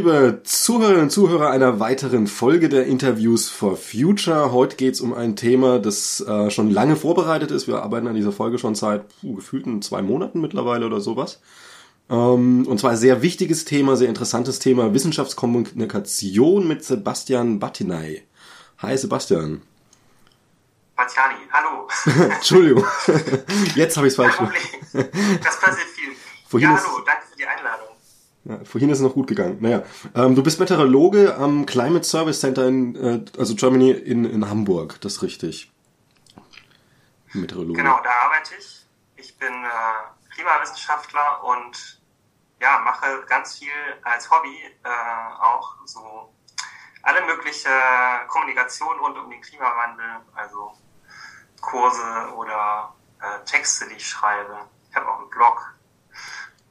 liebe Zuhörerinnen und Zuhörer einer weiteren Folge der Interviews for Future. Heute geht es um ein Thema, das äh, schon lange vorbereitet ist. Wir arbeiten an dieser Folge schon seit puh, gefühlten zwei Monaten mittlerweile oder sowas. Ähm, und zwar ein sehr wichtiges Thema, sehr interessantes Thema, Wissenschaftskommunikation mit Sebastian Battinay. Hi Sebastian. Battiani, hallo. Entschuldigung, jetzt habe ich es falsch gemacht. Das passiert viel. Vorhin ja, hallo, danke für die Einladung. Ja, vorhin ist es noch gut gegangen. Naja, ähm, du bist Meteorologe am Climate Service Center in, äh, also Germany in, in Hamburg, das ist richtig. Meteorologe. Genau, da arbeite ich. Ich bin äh, Klimawissenschaftler und ja, mache ganz viel als Hobby äh, auch so alle mögliche Kommunikation rund um den Klimawandel, also Kurse oder äh, Texte, die ich schreibe. Ich habe auch einen Blog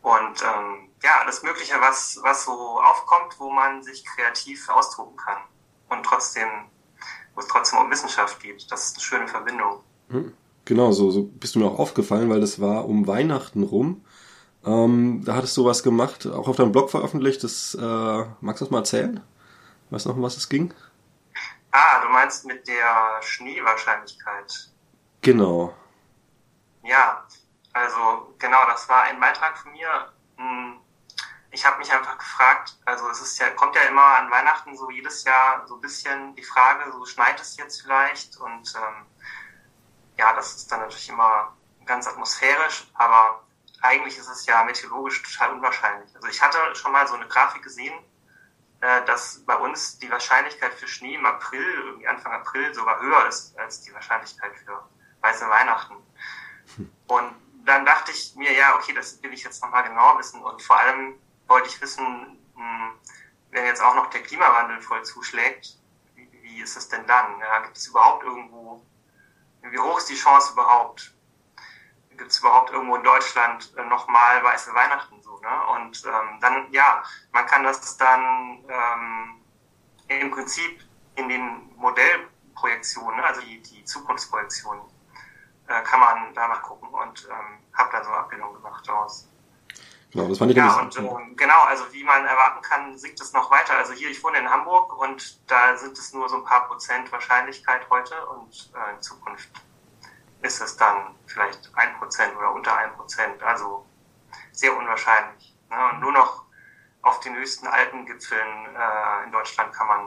und ähm, ja, alles Mögliche, was, was so aufkommt, wo man sich kreativ austoben kann. Und trotzdem, wo es trotzdem um Wissenschaft geht. Das ist eine schöne Verbindung. Hm, genau, so, so bist du mir auch aufgefallen, weil das war um Weihnachten rum. Ähm, da hattest du was gemacht, auch auf deinem Blog veröffentlicht. Das, äh, magst du das mal erzählen? Weißt du noch, um was es ging? Ah, du meinst mit der Schneewahrscheinlichkeit. Genau. Ja, also genau, das war ein Beitrag von mir. Hm, ich habe mich einfach gefragt, also es ist ja, kommt ja immer an Weihnachten so jedes Jahr so ein bisschen die Frage, so schneit es jetzt vielleicht und ähm, ja, das ist dann natürlich immer ganz atmosphärisch, aber eigentlich ist es ja meteorologisch total unwahrscheinlich. Also ich hatte schon mal so eine Grafik gesehen, äh, dass bei uns die Wahrscheinlichkeit für Schnee im April, irgendwie Anfang April sogar höher ist als die Wahrscheinlichkeit für weiße Weihnachten. Und dann dachte ich mir, ja, okay, das will ich jetzt nochmal genauer wissen und vor allem wollte ich wissen, hm, wenn jetzt auch noch der Klimawandel voll zuschlägt, wie, wie ist es denn dann? Ja, gibt es überhaupt irgendwo, wie hoch ist die Chance überhaupt? Gibt es überhaupt irgendwo in Deutschland äh, nochmal weiße Weihnachten so? Ne? Und ähm, dann, ja, man kann das dann ähm, im Prinzip in den Modellprojektionen, ne, also die, die Zukunftsprojektionen, äh, kann man danach gucken und ähm, habe dann so eine Abbildung gemacht daraus. Genau, das fand ich ja, und, ähm, genau, also wie man erwarten kann, sinkt es noch weiter. Also hier, ich wohne in Hamburg und da sind es nur so ein paar Prozent Wahrscheinlichkeit heute und äh, in Zukunft ist es dann vielleicht ein Prozent oder unter ein Prozent, also sehr unwahrscheinlich. Ne? Und nur noch auf den höchsten Alpengipfeln äh, in Deutschland kann man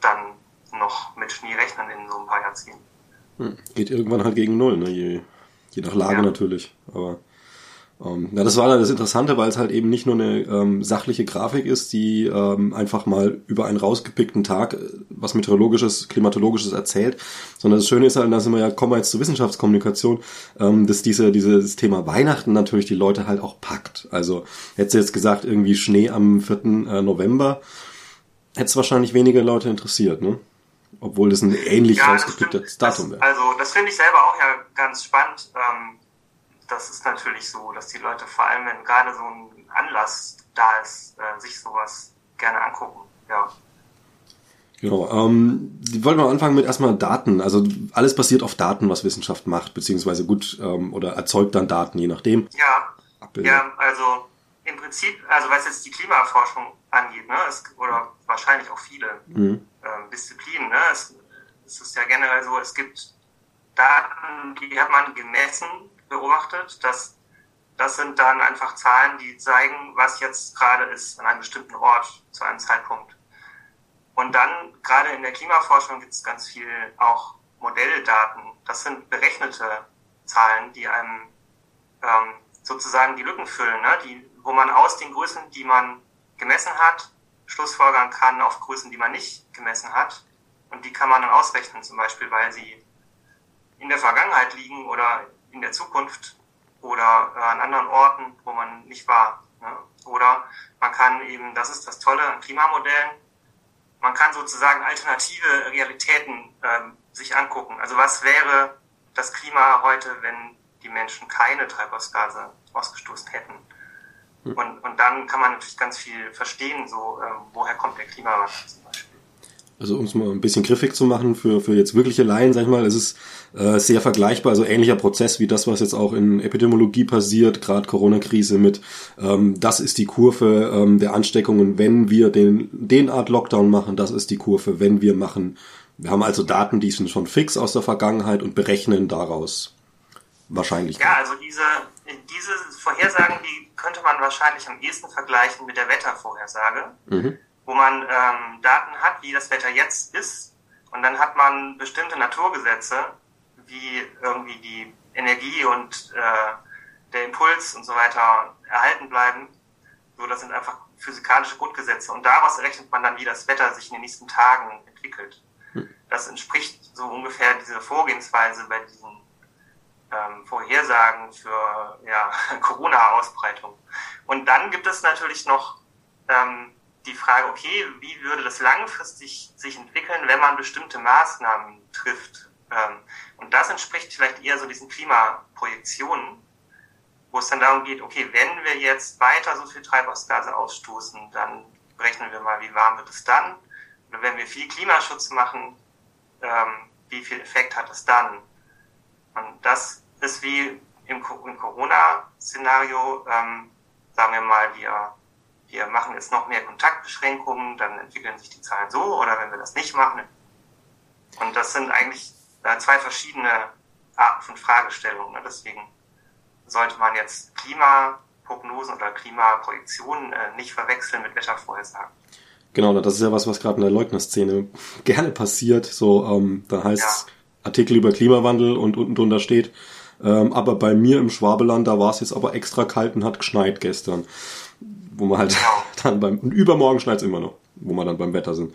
dann noch mit Schnee rechnen in so ein paar Jahrzehnten. Hm, geht irgendwann halt gegen Null, ne? je, je nach Lage ja. natürlich. Aber ähm, ja, das war dann das Interessante, weil es halt eben nicht nur eine ähm, sachliche Grafik ist, die ähm, einfach mal über einen rausgepickten Tag äh, was meteorologisches, klimatologisches erzählt, sondern das Schöne ist halt, da sind wir ja, kommen wir jetzt zur Wissenschaftskommunikation, ähm, dass diese, dieses Thema Weihnachten natürlich die Leute halt auch packt. Also hättest du jetzt gesagt, irgendwie Schnee am 4. Äh, November, hätte es wahrscheinlich weniger Leute interessiert, ne? Obwohl das ein ähnlich ja, rausgepicktes Datum wäre. Also das finde ich selber auch ja ganz spannend. Ähm das ist natürlich so, dass die Leute vor allem, wenn gerade so ein Anlass da ist, äh, sich sowas gerne angucken. Ja. Genau. Ähm, wollen wir anfangen mit erstmal Daten. Also alles basiert auf Daten, was Wissenschaft macht, beziehungsweise gut ähm, oder erzeugt dann Daten, je nachdem. Ja. Abbilder. Ja, also im Prinzip, also was jetzt die Klimaforschung angeht, ne, es, oder wahrscheinlich auch viele mhm. ähm, Disziplinen, ne, es, es ist ja generell so, es gibt Daten, die hat man gemessen beobachtet. Das, das sind dann einfach Zahlen, die zeigen, was jetzt gerade ist an einem bestimmten Ort zu einem Zeitpunkt. Und dann, gerade in der Klimaforschung, gibt es ganz viel auch Modelldaten. Das sind berechnete Zahlen, die einem ähm, sozusagen die Lücken füllen, ne? die, wo man aus den Größen, die man gemessen hat, Schlussfolgern kann auf Größen, die man nicht gemessen hat. Und die kann man dann ausrechnen, zum Beispiel, weil sie in der Vergangenheit liegen oder in der Zukunft oder äh, an anderen Orten, wo man nicht war. Ne? Oder man kann eben, das ist das Tolle an Klimamodellen, man kann sozusagen alternative Realitäten ähm, sich angucken. Also was wäre das Klima heute, wenn die Menschen keine Treibhausgase ausgestoßen hätten? Hm. Und, und dann kann man natürlich ganz viel verstehen, so ähm, woher kommt der Klimawandel zum Beispiel. Also um es mal ein bisschen griffig zu machen für, für jetzt wirkliche Laien, sag ich mal, es ist äh, sehr vergleichbar, also ähnlicher Prozess wie das, was jetzt auch in Epidemiologie passiert, gerade Corona-Krise mit, ähm, das ist die Kurve ähm, der Ansteckungen, wenn wir den, den Art Lockdown machen, das ist die Kurve, wenn wir machen. Wir haben also Daten, die sind schon fix aus der Vergangenheit und berechnen daraus wahrscheinlich. Ja, also diese, diese Vorhersagen, die könnte man wahrscheinlich am ehesten vergleichen mit der Wettervorhersage. Mhm wo man ähm, Daten hat, wie das Wetter jetzt ist. Und dann hat man bestimmte Naturgesetze, wie irgendwie die Energie und äh, der Impuls und so weiter erhalten bleiben. So, das sind einfach physikalische Grundgesetze. Und daraus errechnet man dann, wie das Wetter sich in den nächsten Tagen entwickelt. Hm. Das entspricht so ungefähr dieser Vorgehensweise bei diesen ähm, Vorhersagen für ja, Corona-Ausbreitung. Und dann gibt es natürlich noch ähm, die Frage, okay, wie würde das langfristig sich entwickeln, wenn man bestimmte Maßnahmen trifft? Ähm, und das entspricht vielleicht eher so diesen Klimaprojektionen, wo es dann darum geht, okay, wenn wir jetzt weiter so viel Treibhausgase ausstoßen, dann berechnen wir mal, wie warm wird es dann? Oder wenn wir viel Klimaschutz machen, ähm, wie viel Effekt hat es dann? Und das ist wie im, Corona-Szenario, ähm, sagen wir mal, wir wir machen jetzt noch mehr Kontaktbeschränkungen, dann entwickeln sich die Zahlen so, oder wenn wir das nicht machen. Und das sind eigentlich zwei verschiedene Arten von Fragestellungen. Ne? Deswegen sollte man jetzt Klimaprognosen oder Klimaprojektionen äh, nicht verwechseln mit Wettervorhersagen. Genau, das ist ja was, was gerade in der Leugnerszene gerne passiert. So, ähm, da heißt ja. Artikel über Klimawandel und unten drunter steht, ähm, aber bei mir im Schwabeland, da war es jetzt aber extra kalt und hat geschneit gestern wo man halt genau. dann beim, und übermorgen schneit es immer noch, wo wir dann beim Wetter sind.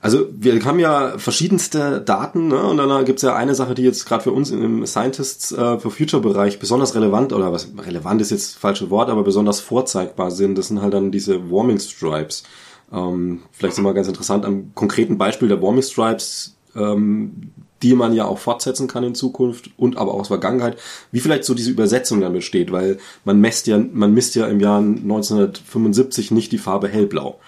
Also wir haben ja verschiedenste Daten ne? und dann gibt's ja eine Sache, die jetzt gerade für uns im Scientists äh, for Future Bereich besonders relevant oder was relevant ist jetzt falsche Wort, aber besonders vorzeigbar sind. Das sind halt dann diese Warming Stripes. Ähm, vielleicht sind wir ganz interessant am konkreten Beispiel der Warming Stripes. Ähm, die man ja auch fortsetzen kann in Zukunft und aber auch aus Vergangenheit, wie vielleicht so diese Übersetzung dann besteht, weil man messt ja, man misst ja im Jahr 1975 nicht die Farbe hellblau.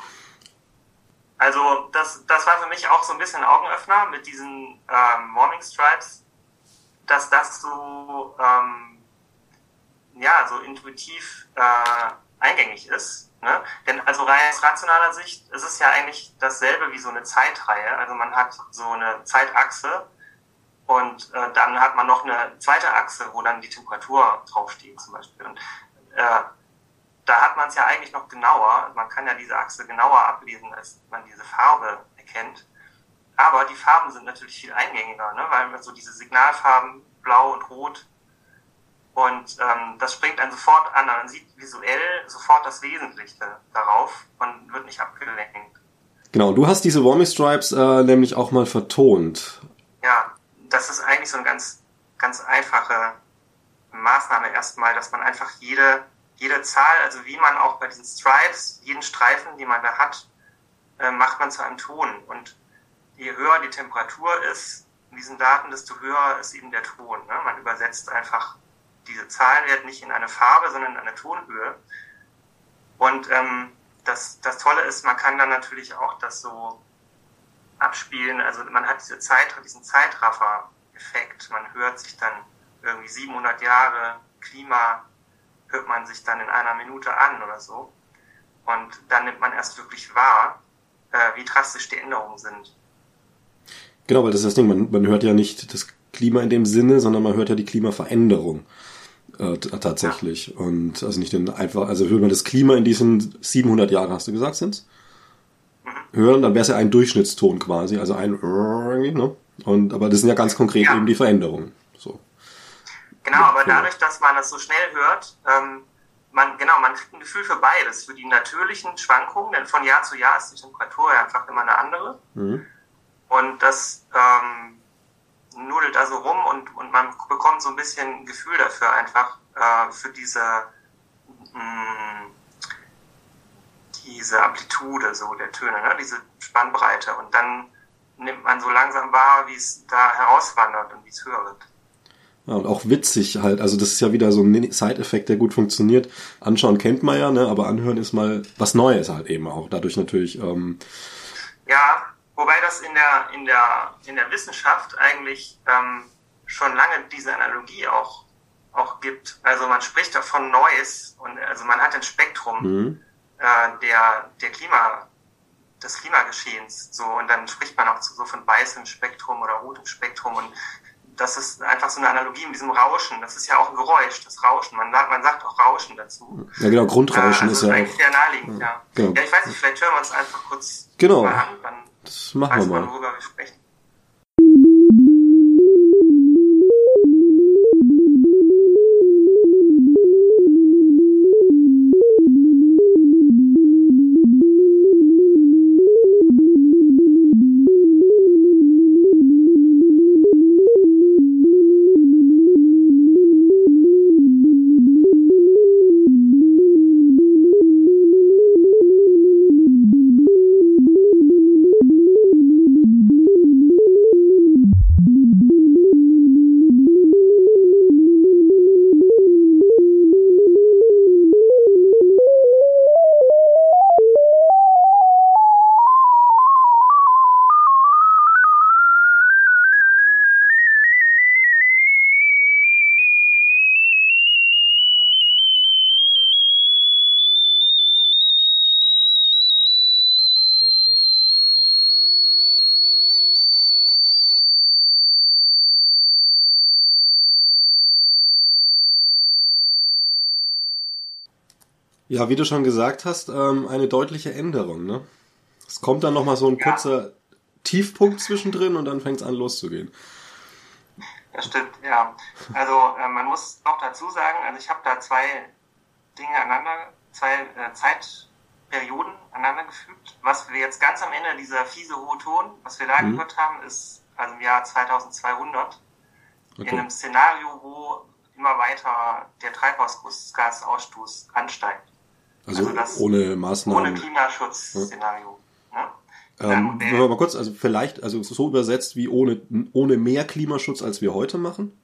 Also das, das war für mich auch so ein bisschen Augenöffner mit diesen ähm, Morning Stripes, dass das so ähm, ja so intuitiv äh, eingängig ist. Ne? Denn also rein aus rationaler Sicht ist es ja eigentlich dasselbe wie so eine Zeitreihe. Also man hat so eine Zeitachse und äh, dann hat man noch eine zweite Achse, wo dann die Temperatur draufsteht zum Beispiel. Und äh, da hat man es ja eigentlich noch genauer. Man kann ja diese Achse genauer ablesen, als man diese Farbe erkennt. Aber die Farben sind natürlich viel eingängiger, ne? weil man so diese Signalfarben blau und rot und ähm, das springt dann sofort an. Man sieht visuell sofort das Wesentliche darauf und wird nicht abgelenkt. Genau, du hast diese Warming Stripes äh, nämlich auch mal vertont. Ja, das ist eigentlich so eine ganz, ganz einfache Maßnahme erstmal, dass man einfach jede, jede Zahl, also wie man auch bei diesen Stripes, jeden Streifen, die man da hat, äh, macht man zu einem Ton. Und je höher die Temperatur ist in diesen Daten, desto höher ist eben der Ton. Ne? Man übersetzt einfach diese Zahlenwert nicht in eine Farbe, sondern in eine Tonhöhe. Und ähm, das, das Tolle ist, man kann dann natürlich auch das so abspielen. Also man hat diese Zeit, diesen Zeitraffer-Effekt. Man hört sich dann irgendwie 700 Jahre Klima, hört man sich dann in einer Minute an oder so. Und dann nimmt man erst wirklich wahr, äh, wie drastisch die Änderungen sind. Genau, weil das ist das Ding, man, man hört ja nicht das Klima in dem Sinne, sondern man hört ja die Klimaveränderung äh, tatsächlich. Ja. Und also nicht den einfach, also hört man das Klima in diesen 700 Jahren, hast du gesagt, sind's? hören, dann wäre es ja ein Durchschnittston quasi, also ein ne? Und aber das sind ja ganz konkret ja. eben die Veränderungen. Genau, aber dadurch, dass man das so schnell hört, ähm, man, genau, man kriegt ein Gefühl für beides, für die natürlichen Schwankungen, denn von Jahr zu Jahr ist die Temperatur ja einfach immer eine andere. Mhm. Und das ähm, nudelt also rum und, und man bekommt so ein bisschen ein Gefühl dafür einfach, äh, für diese mh, mm, diese Amplitude so der Töne, ne? diese Spannbreite. Und dann nimmt man so langsam wahr, wie es da herauswandert und wie es höher wird. Ja, und auch witzig halt. Also das ist ja wieder so ein Side-Effekt, der gut funktioniert. Anschauen kennt man ja, ne? aber anhören ist mal was Neues halt eben auch. Dadurch natürlich. Ähm ja, wobei das in der in der in der Wissenschaft eigentlich ähm, schon lange diese Analogie auch auch gibt. Also man spricht davon Noise und also man hat ein Spektrum mhm. äh, der der Klima des Klimageschehens so und dann spricht man auch so von weißem Spektrum oder rotem Spektrum und das ist einfach so eine Analogie mit diesem Rauschen. Das ist ja auch ein Geräusch, das Rauschen. Man sagt, man sagt auch Rauschen dazu. Ja, genau, Grundrauschen also ist ja eigentlich auch. sehr naheliegend, ja. Ja. Genau. ja, ich weiß nicht, vielleicht hören wir uns einfach kurz genau. mal an. Dann das machen wir mal. Man, worüber wir sprechen. Ja, wie du schon gesagt hast, ähm, eine deutliche Änderung. Ne? Es kommt dann nochmal so ein ja. kurzer Tiefpunkt zwischendrin und dann fängt es an loszugehen. Das stimmt, ja. Also äh, man muss noch dazu sagen, also ich habe da zwei Dinge aneinander, zwei äh, Zeitperioden aneinander gefügt. Was wir jetzt ganz am Ende dieser fiese hohe Ton, was wir da mhm. gehört haben, ist also im Jahr 2200 okay. in einem Szenario, wo immer weiter der Treibhausgasausstoß ansteigt. Also, also ohne Maßnahmen. Ohne Klimaschutzszenario. Ja. Ne? Ähm, wenn wir mal kurz, also vielleicht, also so übersetzt wie ohne, ohne mehr Klimaschutz, als wir heute machen?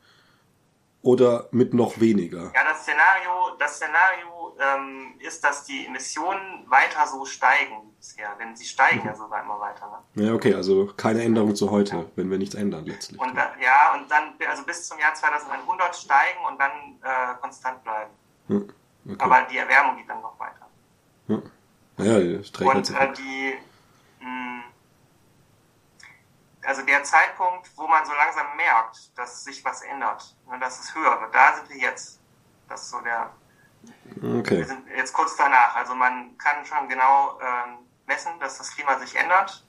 Oder mit noch weniger? Ja, das Szenario, das Szenario ähm, ist, dass die Emissionen weiter so steigen bisher. Wenn sie steigen, mhm. ja sogar immer weiter. Ne? Ja, okay, also keine Änderung zu heute, ja. wenn wir nichts ändern letztlich. Und da, ja, und dann, also bis zum Jahr 2100 steigen und dann äh, konstant bleiben. Hm. Okay. Aber die Erwärmung geht dann noch weiter. Ja, ja das trägt Und äh, die, mh, hm, also der Zeitpunkt, wo man so langsam merkt, dass sich was ändert, ne, dass es höher wird, da sind wir jetzt. Das ist so der. Okay. Wir sind jetzt kurz danach. Also man kann schon genau ähm, messen, dass das Klima sich ändert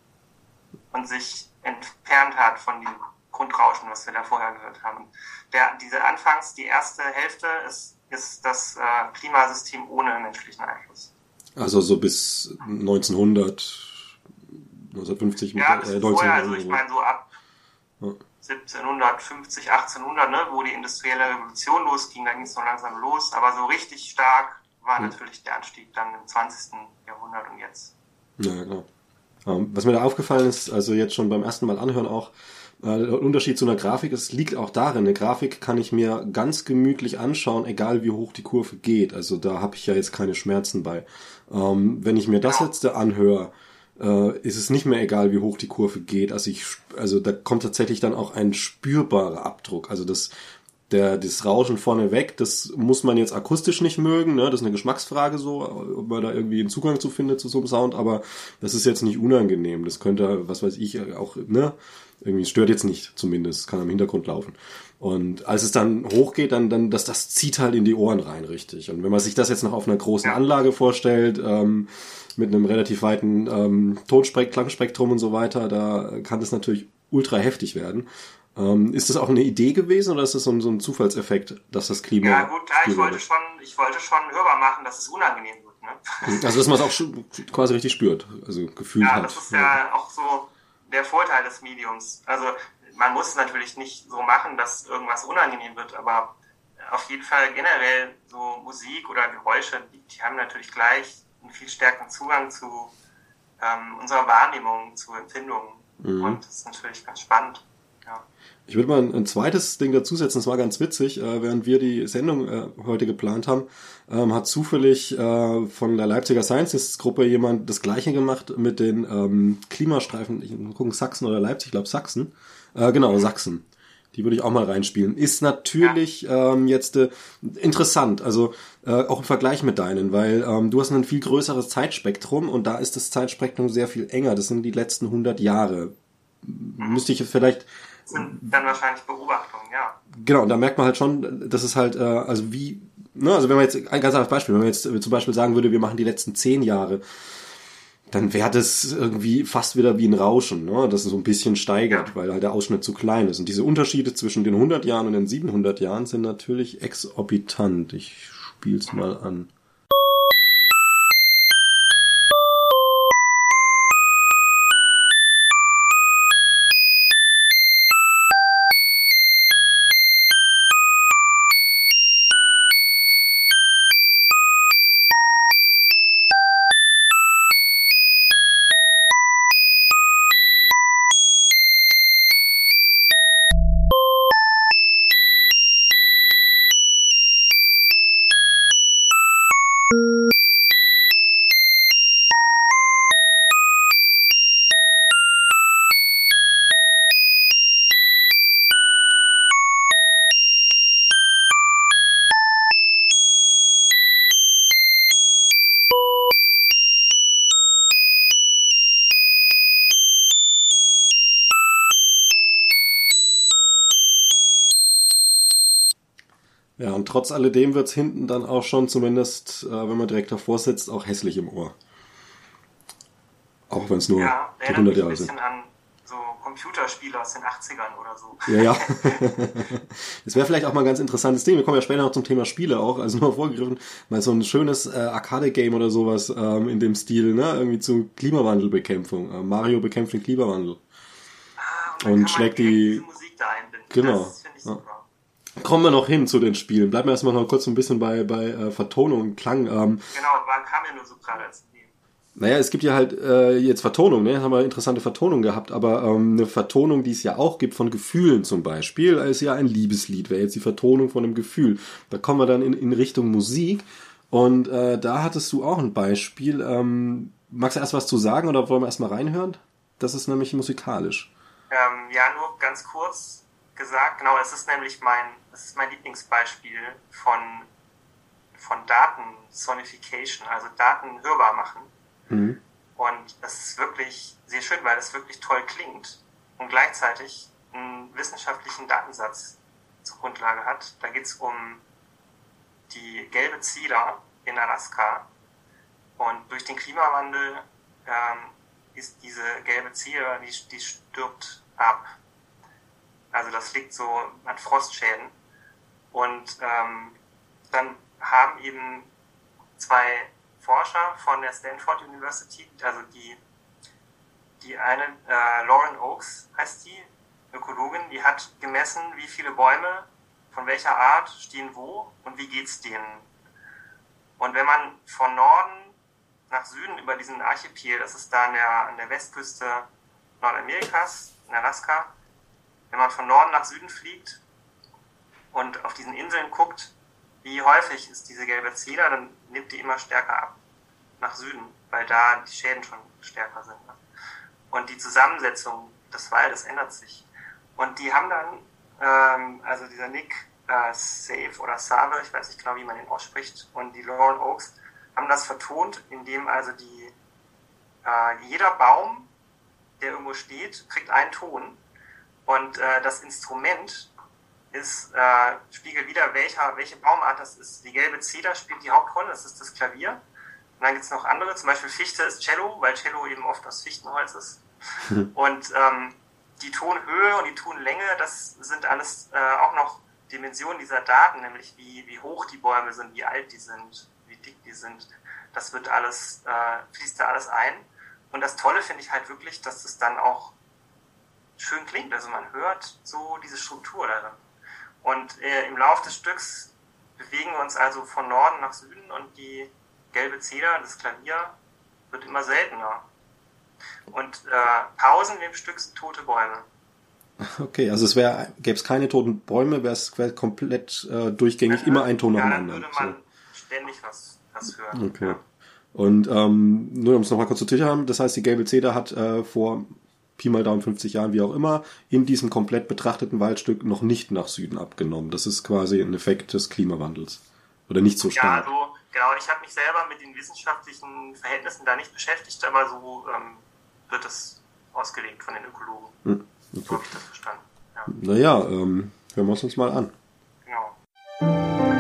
und sich entfernt hat von dem Grundrauschen, was wir da vorher gehört haben. Der, diese Anfangs, die erste Hälfte ist ist das äh, Klimasystem ohne menschlichen Einfluss. Also so bis 1900, 1950 ja, bis äh, 1900. Vorher, also ich meine so ab ja. 1750, 1800, ne, wo die industrielle Revolution losging, da ging es noch langsam los, aber so richtig stark war ja. natürlich der Anstieg dann im 20. Jahrhundert und jetzt. Ja. Ähm, was mir da aufgefallen ist, also jetzt schon beim ersten Mal anhören auch, der Unterschied zu einer Grafik, es liegt auch darin, eine Grafik kann ich mir ganz gemütlich anschauen, egal wie hoch die Kurve geht. Also da habe ich ja jetzt keine Schmerzen bei. Ähm, wenn ich mir das jetzt da anhöre, äh, ist es nicht mehr egal, wie hoch die Kurve geht. Also ich, also da kommt tatsächlich dann auch ein spürbarer Abdruck. Also das, der, das Rauschen vorne weg, das muss man jetzt akustisch nicht mögen, ne? Das ist eine Geschmacksfrage so, ob man da irgendwie einen Zugang zu findet zu so einem Sound, aber das ist jetzt nicht unangenehm. Das könnte, was weiß ich, auch, ne? Irgendwie stört jetzt nicht, zumindest, kann am Hintergrund laufen. Und als es dann hochgeht, dann, dann, das, das zieht halt in die Ohren rein, richtig. Und wenn man sich das jetzt noch auf einer großen Anlage vorstellt, ähm, mit einem relativ weiten ähm, Tonspekt, Klangspektrum und so weiter, da kann das natürlich ultra heftig werden. Ähm, ist das auch eine Idee gewesen oder ist das so ein, so ein Zufallseffekt, dass das Klima. Ja, gut, klar, ich wollte, schon, ich wollte schon hörbar machen, dass es unangenehm wird. Ne? Also, dass man es auch quasi richtig spürt, also gefühlt ja, hat. Das ist ja, ja auch so der Vorteil des Mediums. Also man muss es natürlich nicht so machen, dass irgendwas unangenehm wird, aber auf jeden Fall generell so Musik oder Geräusche, die, die haben natürlich gleich einen viel stärkeren Zugang zu ähm, unserer Wahrnehmung, zu Empfindungen. Mhm. Und das ist natürlich ganz spannend. Ich würde mal ein, ein, zweites Ding dazusetzen, das war ganz witzig. Äh, während wir die Sendung äh, heute geplant haben, ähm, hat zufällig äh, von der Leipziger Scientists-Gruppe jemand das gleiche gemacht mit den ähm, Klimastreifen, ich muss gucken, Sachsen oder Leipzig, ich glaube Sachsen. Äh, genau, Sachsen. Die würde ich auch mal reinspielen. Ist natürlich ja. ähm, jetzt äh, interessant, also äh, auch im Vergleich mit deinen, weil ähm, du hast ein viel größeres Zeitspektrum und da ist das Zeitspektrum sehr viel enger. Das sind die letzten 100 Jahre. Mhm. Müsste ich vielleicht sind dann wahrscheinlich Beobachtungen, ja. Genau, und da merkt man halt schon, dass es halt, äh, also wie, ne, also wenn man jetzt, ein ganz anderes Beispiel, wenn man jetzt zum Beispiel sagen würde, wir machen die letzten zehn Jahre, dann wäre das irgendwie fast wieder wie ein Rauschen, ne? das so ein bisschen steigert, weil halt der Ausschnitt zu klein ist. Und diese Unterschiede zwischen den 100 Jahren und den 700 Jahren sind natürlich exorbitant. Ich spiel's mal an. Trotz alledem wird's hinten dann auch schon zumindest, äh, wenn man direkt davor sitzt, auch hässlich im Ohr. Auch wenn es nur ja, die 100 Jahre sind. an so Computerspiele aus den 80ern oder so. Ja, ja. das wäre vielleicht auch mal ein ganz interessantes Ding. Wir kommen ja später noch zum Thema Spiele auch, also nur vorgegriffen, mal so ein schönes äh, Arcade-Game oder sowas ähm, in dem Stil, ne? Irgendwie zu Klimawandelbekämpfung. Äh, Mario bekämpft den Klimawandel. Ah, und, und schlägt die. Musik da einbinden. Genau. Das finde ich super. Kommen wir noch hin zu den Spielen. Bleiben wir erstmal noch kurz ein bisschen bei, bei äh, Vertonung und Klang. Ähm, genau, war, kam ja nur so gerade als naja, es gibt ja halt äh, jetzt Vertonung, ne? Haben wir interessante Vertonung gehabt, aber ähm, eine Vertonung, die es ja auch gibt von Gefühlen zum Beispiel, ist ja ein Liebeslied, wäre jetzt die Vertonung von einem Gefühl. Da kommen wir dann in, in Richtung Musik und äh, da hattest du auch ein Beispiel. Ähm, magst du erst was zu sagen oder wollen wir erstmal reinhören? Das ist nämlich musikalisch. Ähm, ja, nur ganz kurz gesagt, genau, es ist nämlich mein das ist mein Lieblingsbeispiel von, von Daten-Sonification, also Daten hörbar machen. Mhm. Und es ist wirklich sehr schön, weil es wirklich toll klingt und gleichzeitig einen wissenschaftlichen Datensatz zur Grundlage hat. Da geht es um die gelbe Zieler in Alaska. Und durch den Klimawandel ähm, ist diese gelbe Zieler, die, die stirbt ab. Also das liegt so an Frostschäden. Und ähm, dann haben eben zwei Forscher von der Stanford University, also die, die eine, äh, Lauren Oakes heißt die, Ökologin, die hat gemessen, wie viele Bäume von welcher Art stehen wo und wie geht's denen. Und wenn man von Norden nach Süden über diesen Archipel, das ist da an der, an der Westküste Nordamerikas, in Alaska, wenn man von Norden nach Süden fliegt, und auf diesen Inseln guckt, wie häufig ist diese gelbe Zeder, dann nimmt die immer stärker ab nach Süden, weil da die Schäden schon stärker sind. Und die Zusammensetzung des Waldes ändert sich. Und die haben dann, ähm, also dieser Nick äh, Save oder Save, ich weiß nicht genau, wie man den ausspricht, und die Lauren Oaks haben das vertont, indem also die, äh, jeder Baum, der irgendwo steht, kriegt einen Ton. Und äh, das Instrument ist, äh, spiegelt wieder, welcher, welche Baumart das ist. Die gelbe Zeder spielt die Hauptrolle, das ist das Klavier. Und dann gibt es noch andere, zum Beispiel Fichte ist Cello, weil Cello eben oft aus Fichtenholz ist. und ähm, die Tonhöhe und die Tonlänge, das sind alles äh, auch noch Dimensionen dieser Daten, nämlich wie, wie hoch die Bäume sind, wie alt die sind, wie dick die sind. Das wird alles, äh, fließt da alles ein. Und das Tolle finde ich halt wirklich, dass es dann auch schön klingt. Also man hört so diese Struktur darin. Und äh, im Laufe des Stücks bewegen wir uns also von Norden nach Süden und die gelbe Zeder, das Klavier, wird immer seltener. Und äh, Pausen dem Stück sind tote Bäume. Okay, also es wäre, gäbe es keine toten Bäume, wäre es wär komplett äh, durchgängig immer ein Ton ja, nacheinander. Dann würde man so. ständig was, was hören. Okay. Ja. Und ähm, nur um es nochmal kurz zu Tisch haben, das heißt, die Gable Cedar hat äh, vor Pi mal Daumen 50 Jahren, wie auch immer, in diesem komplett betrachteten Waldstück noch nicht nach Süden abgenommen. Das ist quasi ein Effekt des Klimawandels. Oder nicht so Ja, stark. also genau, ich habe mich selber mit den wissenschaftlichen Verhältnissen da nicht beschäftigt, aber so ähm, wird es ausgelegt von den Ökologen. Hm, So okay. habe ich das verstanden. Ja, Naja, ähm, hören wir es uns mal an. genau.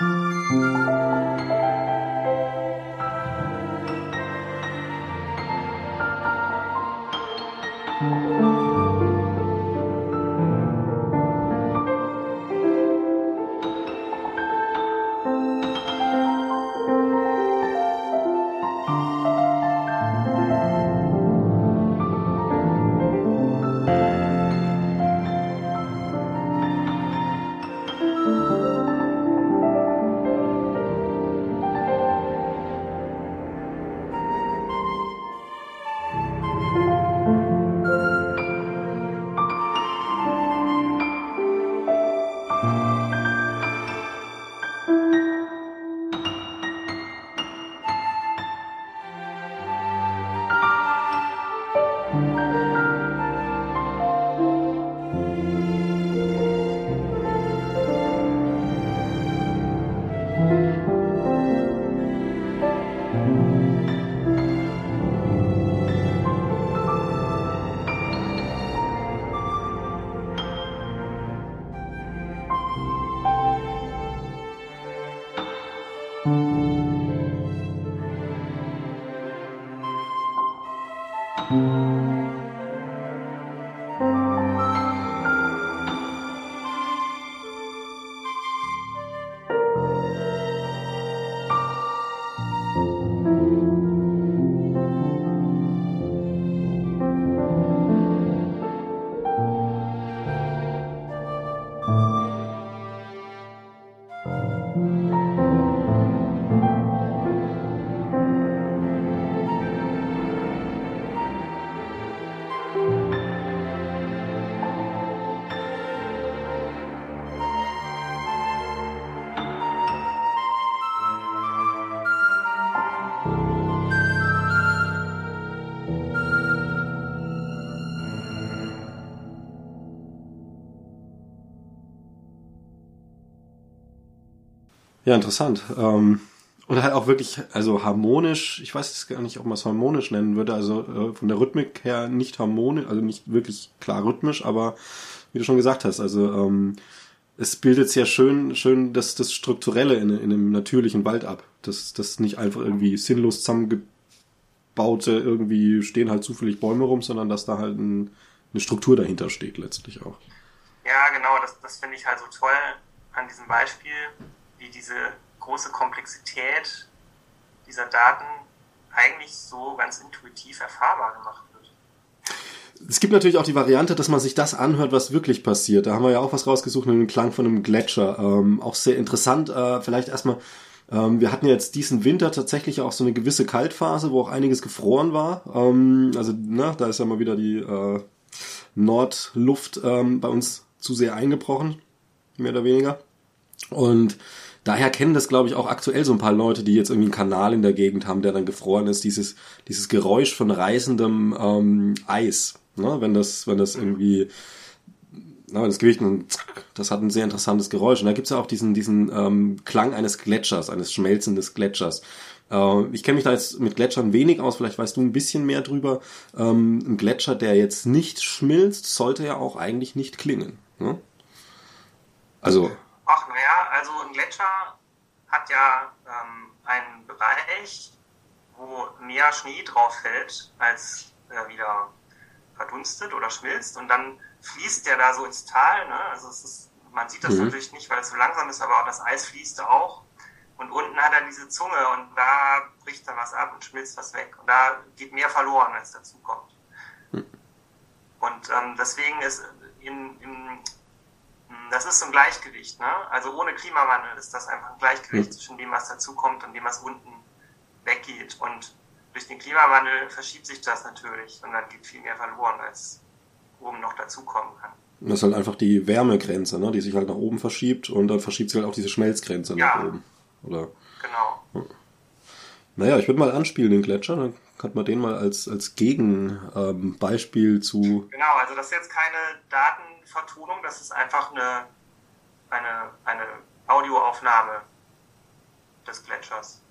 Música Ja, interessant. Ähm, und halt auch wirklich, also harmonisch, ich weiß gar nicht, ob man es harmonisch nennen würde, also äh, von der Rhythmik her nicht harmonisch, also nicht wirklich klar rhythmisch, aber wie du schon gesagt hast, also ähm, es bildet sehr schön, schön das, das Strukturelle in, in einem natürlichen Wald ab. Das, das nicht einfach irgendwie sinnlos zusammengebaute, irgendwie stehen halt zufällig Bäume rum, sondern dass da halt ein, eine Struktur dahinter steht letztlich auch. Ja, genau, das, das finde ich halt so toll an diesem Beispiel, wie diese große Komplexität dieser Daten eigentlich so ganz intuitiv erfahrbar gemacht wird. Es gibt natürlich auch die Variante, dass man sich das anhört, was wirklich passiert. Da haben wir ja auch was rausgesucht, einen Klang von einem Gletscher. Ähm, auch sehr interessant. Äh, vielleicht erstmal, ähm, wir hatten jetzt diesen Winter tatsächlich auch so eine gewisse Kaltphase, wo auch einiges gefroren war. Ähm, also, ne, da ist ja mal wieder die äh, Nordluft ähm, bei uns zu sehr eingebrochen, mehr oder weniger. Und daher kennen das, glaube ich, auch aktuell so ein paar Leute, die jetzt irgendwie einen Kanal in der Gegend haben, der dann gefroren ist. Dieses, dieses Geräusch von reißendem ähm, Eis. Ne? Wenn das, wenn das irgendwie, wenn das Gewicht, das hat ein sehr interessantes Geräusch. Und da gibt's ja auch diesen, diesen ähm, Klang eines Gletschers, eines schmelzendes Gletschers. Äh, ich kenne mich da jetzt mit Gletschern wenig aus, vielleicht weißt du ein bisschen mehr drüber. Ähm, ein Gletscher, der jetzt nicht schmilzt, sollte ja auch eigentlich nicht klingen. Ne? Also, Ach naja, also ein Gletscher hat ja ähm, einen Bereich, wo mehr Schnee drauf fällt, als er wieder verdunstet oder schmilzt und dann fließt der da so ins Tal. Ne? Also es ist, man sieht das mhm. natürlich nicht, weil es so langsam ist, aber auch das Eis fließt auch. Und unten hat er diese Zunge und da bricht dann was ab und schmilzt was weg. Und da geht mehr verloren, als dazu kommt. Mhm. Und ähm, deswegen ist in, in, das ist so ein Gleichgewicht. Ne? Also ohne Klimawandel ist das einfach ein Gleichgewicht mhm. zwischen dem, was dazukommt und dem, was unten weggeht. Und durch den Klimawandel verschiebt sich das natürlich und dann geht viel mehr verloren, als oben noch dazukommen kann. Das ist halt einfach die Wärmegrenze, ne? die sich halt nach oben verschiebt und dann verschiebt sich halt auch diese Schmelzgrenze ja. nach oben. Oder? Genau. Naja, ich würde mal anspielen den Gletscher, dann kann man den mal als, als Gegenbeispiel ähm, zu. Genau, also das ist jetzt keine Datenvertonung, das ist einfach eine, eine, eine Audioaufnahme des Gletschers.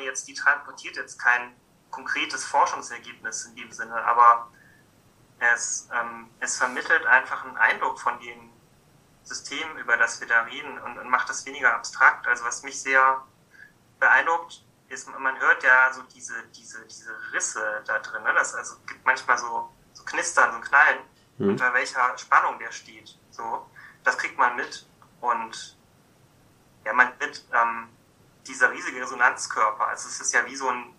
Jetzt, die transportiert jetzt kein konkretes Forschungsergebnis in dem Sinne, aber es, ähm, es vermittelt einfach einen Eindruck von dem System, über das wir da reden und, und macht das weniger abstrakt. Also was mich sehr beeindruckt, ist, man hört ja so diese, diese, diese Risse da drin. Ne? Das also gibt manchmal so, so Knistern, so Knallen, mhm. unter welcher Spannung der steht. So, das kriegt man mit und ja, man wird ähm, dieser riesige Resonanzkörper. Also es ist ja wie so ein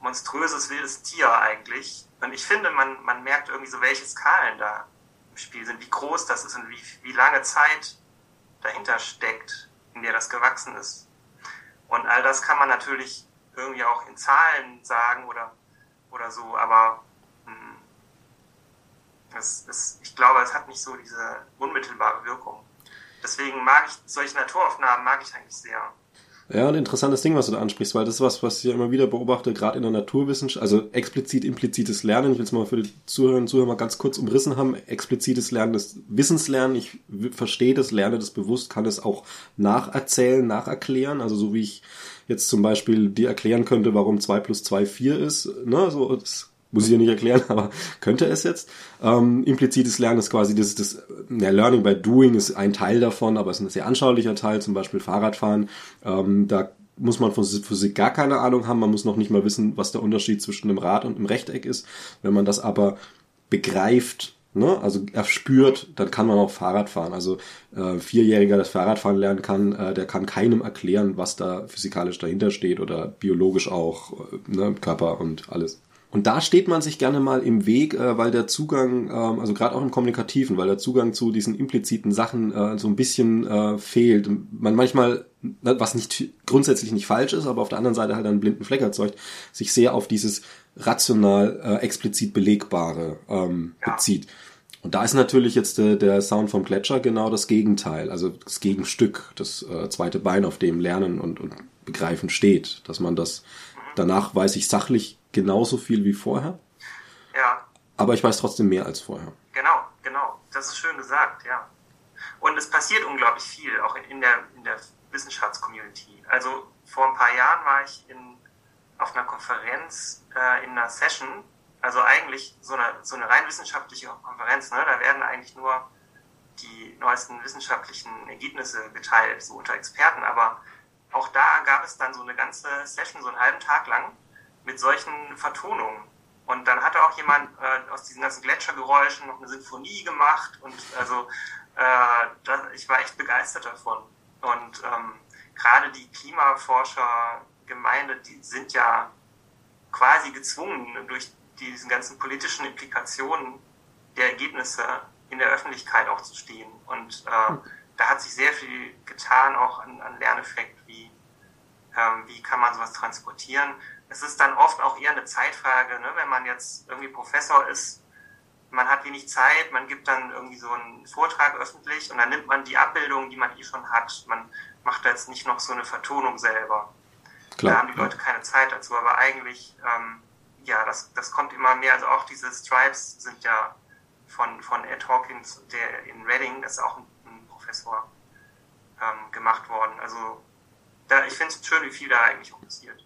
monströses wildes Tier eigentlich. Und ich finde, man, man merkt irgendwie so, welche Skalen da im Spiel sind, wie groß das ist und wie, wie lange Zeit dahinter steckt, in der das gewachsen ist. Und all das kann man natürlich irgendwie auch in Zahlen sagen oder, oder so, aber hm, es, es, ich glaube, es hat nicht so diese unmittelbare Wirkung. Deswegen mag ich solche Naturaufnahmen mag ich eigentlich sehr. Ja, ein interessantes Ding, was du da ansprichst, weil das ist was, was ich ja immer wieder beobachte, gerade in der Naturwissenschaft, also explizit implizites Lernen. Ich will es mal für die Zuhörerinnen und Zuhörer mal ganz kurz umrissen haben. Explizites Lernen des Wissenslernen. Ich verstehe das, lerne das bewusst, kann es auch nacherzählen, nacherklären. Also so wie ich jetzt zum Beispiel dir erklären könnte, warum zwei plus zwei vier ist. Ne, so, das muss ich ja nicht erklären, aber könnte es jetzt. Ähm, implizites Lernen ist quasi das, das ja, Learning by Doing ist ein Teil davon, aber es ist ein sehr anschaulicher Teil, zum Beispiel Fahrradfahren. Ähm, da muss man von Physik gar keine Ahnung haben, man muss noch nicht mal wissen, was der Unterschied zwischen einem Rad und einem Rechteck ist. Wenn man das aber begreift, ne, also erspürt, dann kann man auch Fahrrad fahren. Also äh, Vierjähriger, das Fahrradfahren lernen kann, äh, der kann keinem erklären, was da physikalisch dahinter steht oder biologisch auch, äh, ne, Körper und alles. Und da steht man sich gerne mal im Weg, äh, weil der Zugang, ähm, also gerade auch im Kommunikativen, weil der Zugang zu diesen impliziten Sachen äh, so ein bisschen äh, fehlt. Man manchmal, was nicht grundsätzlich nicht falsch ist, aber auf der anderen Seite halt einen blinden Fleck erzeugt, sich sehr auf dieses rational äh, explizit belegbare ähm, bezieht. Und da ist natürlich jetzt der, der Sound vom Gletscher genau das Gegenteil, also das Gegenstück, das äh, zweite Bein, auf dem Lernen und, und Begreifen steht, dass man das danach weiß ich sachlich genauso viel wie vorher. Ja. Aber ich weiß trotzdem mehr als vorher. Genau, genau. Das ist schön gesagt, ja. Und es passiert unglaublich viel, auch in, in der, in der Wissenschaftscommunity. Also vor ein paar Jahren war ich in, auf einer Konferenz äh, in einer Session, also eigentlich so eine, so eine rein wissenschaftliche Konferenz, ne? da werden eigentlich nur die neuesten wissenschaftlichen Ergebnisse geteilt, so unter Experten, aber auch da gab es dann so eine ganze Session, so einen halben Tag lang, mit solchen Vertonungen. Und dann hatte auch jemand äh, aus diesen ganzen Gletschergeräuschen noch eine Sinfonie gemacht und also äh, das, ich war echt begeistert davon. Und ähm, gerade die Klimaforschergemeinde, die sind ja quasi gezwungen, durch diesen ganzen politischen Implikationen der Ergebnisse in der Öffentlichkeit auch zu stehen. Und äh, da hat sich sehr viel getan, auch an, an Lerneffekt, wie, ähm, wie kann man sowas transportieren. Es ist dann oft auch eher eine Zeitfrage, ne? wenn man jetzt irgendwie Professor ist, man hat wenig Zeit, man gibt dann irgendwie so einen Vortrag öffentlich und dann nimmt man die Abbildungen, die man eh schon hat. Man macht da jetzt nicht noch so eine Vertonung selber. Klar, da haben die Leute keine Zeit dazu, aber eigentlich, ähm, ja, das, das kommt immer mehr. Also auch diese Stripes sind ja von, von Ed Hawkins, der in Reading, das ist auch ein, ein Professor, ähm, gemacht worden. Also da, ich finde es schön, wie viel da eigentlich auch passiert.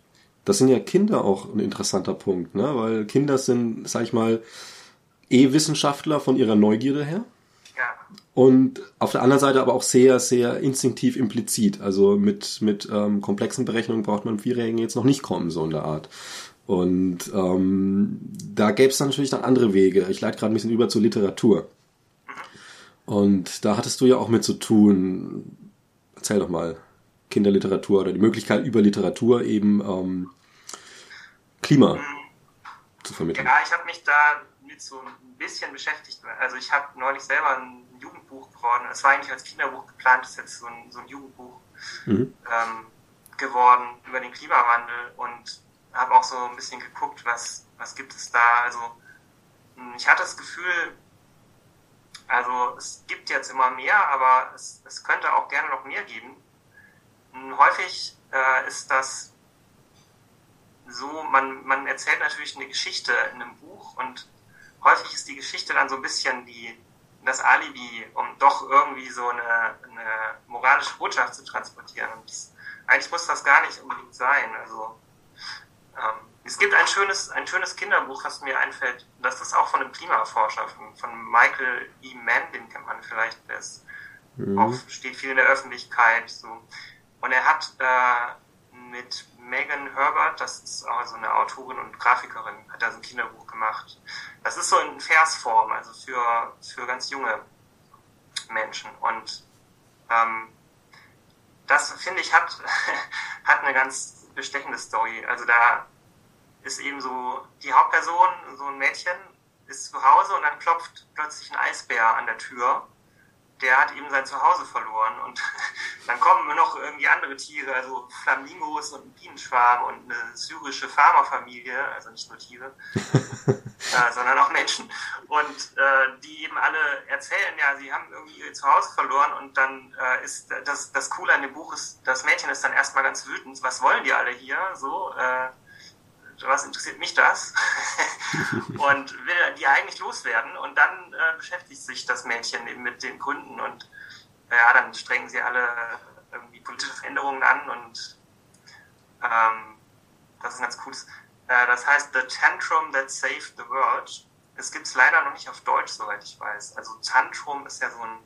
Das sind ja Kinder auch ein interessanter Punkt, ne? Weil Kinder sind, sag ich mal, eh Wissenschaftler von ihrer Neugierde her. Ja. Und auf der anderen Seite aber auch sehr, sehr instinktiv implizit. Also mit, mit ähm, komplexen Berechnungen braucht man Vierjährigen jetzt noch nicht kommen, so in der Art. Und ähm, da gäbe es natürlich dann andere Wege. Ich leite gerade ein bisschen über zur Literatur. Und da hattest du ja auch mit zu tun. Erzähl doch mal, Kinderliteratur oder die Möglichkeit über Literatur eben ähm, Klima mhm. zu vermitteln. Ja, ich habe mich da mit so ein bisschen beschäftigt. Also ich habe neulich selber ein Jugendbuch geworden. Es war eigentlich als Kinderbuch geplant, ist jetzt so ein, so ein Jugendbuch mhm. ähm, geworden über den Klimawandel und habe auch so ein bisschen geguckt, was, was gibt es da. Also hm, ich hatte das Gefühl, also es gibt jetzt immer mehr, aber es, es könnte auch gerne noch mehr geben. Hm, häufig äh, ist das so, man, man erzählt natürlich eine Geschichte in einem Buch und häufig ist die Geschichte dann so ein bisschen die, das Alibi, um doch irgendwie so eine, eine moralische Botschaft zu transportieren. Und das, eigentlich muss das gar nicht unbedingt sein. Also ähm, es gibt ein schönes, ein schönes Kinderbuch, was mir einfällt, das ist auch von einem Klimaforscher, von, von Michael E. Mann, den kennt man vielleicht, der ist mhm. auch, steht viel in der Öffentlichkeit. So. Und er hat äh, mit Megan Herbert, das ist auch so eine Autorin und Grafikerin, hat da so ein Kinderbuch gemacht. Das ist so in Versform, also für, für ganz junge Menschen. Und ähm, das, finde ich, hat, hat eine ganz bestechende Story. Also da ist eben so die Hauptperson, so ein Mädchen, ist zu Hause und dann klopft plötzlich ein Eisbär an der Tür. Der hat eben sein Zuhause verloren und dann kommen noch irgendwie andere Tiere, also Flamingos und ein Bienenschwarm und eine syrische Farmerfamilie, also nicht nur Tiere, äh, sondern auch Menschen. Und äh, die eben alle erzählen, ja, sie haben irgendwie ihr Zuhause verloren und dann äh, ist das, das Coole an dem Buch ist, das Mädchen ist dann erstmal ganz wütend, was wollen die alle hier? So, äh, was interessiert mich das? und will die eigentlich loswerden. Und dann äh, beschäftigt sich das Mädchen eben mit den Gründen und ja, dann strengen sie alle irgendwie politische Veränderungen an und ähm, das ist ein ganz cooles. Äh, das heißt The Tantrum That Saved the World. Es gibt es leider noch nicht auf Deutsch, soweit ich weiß. Also Tantrum ist ja so ein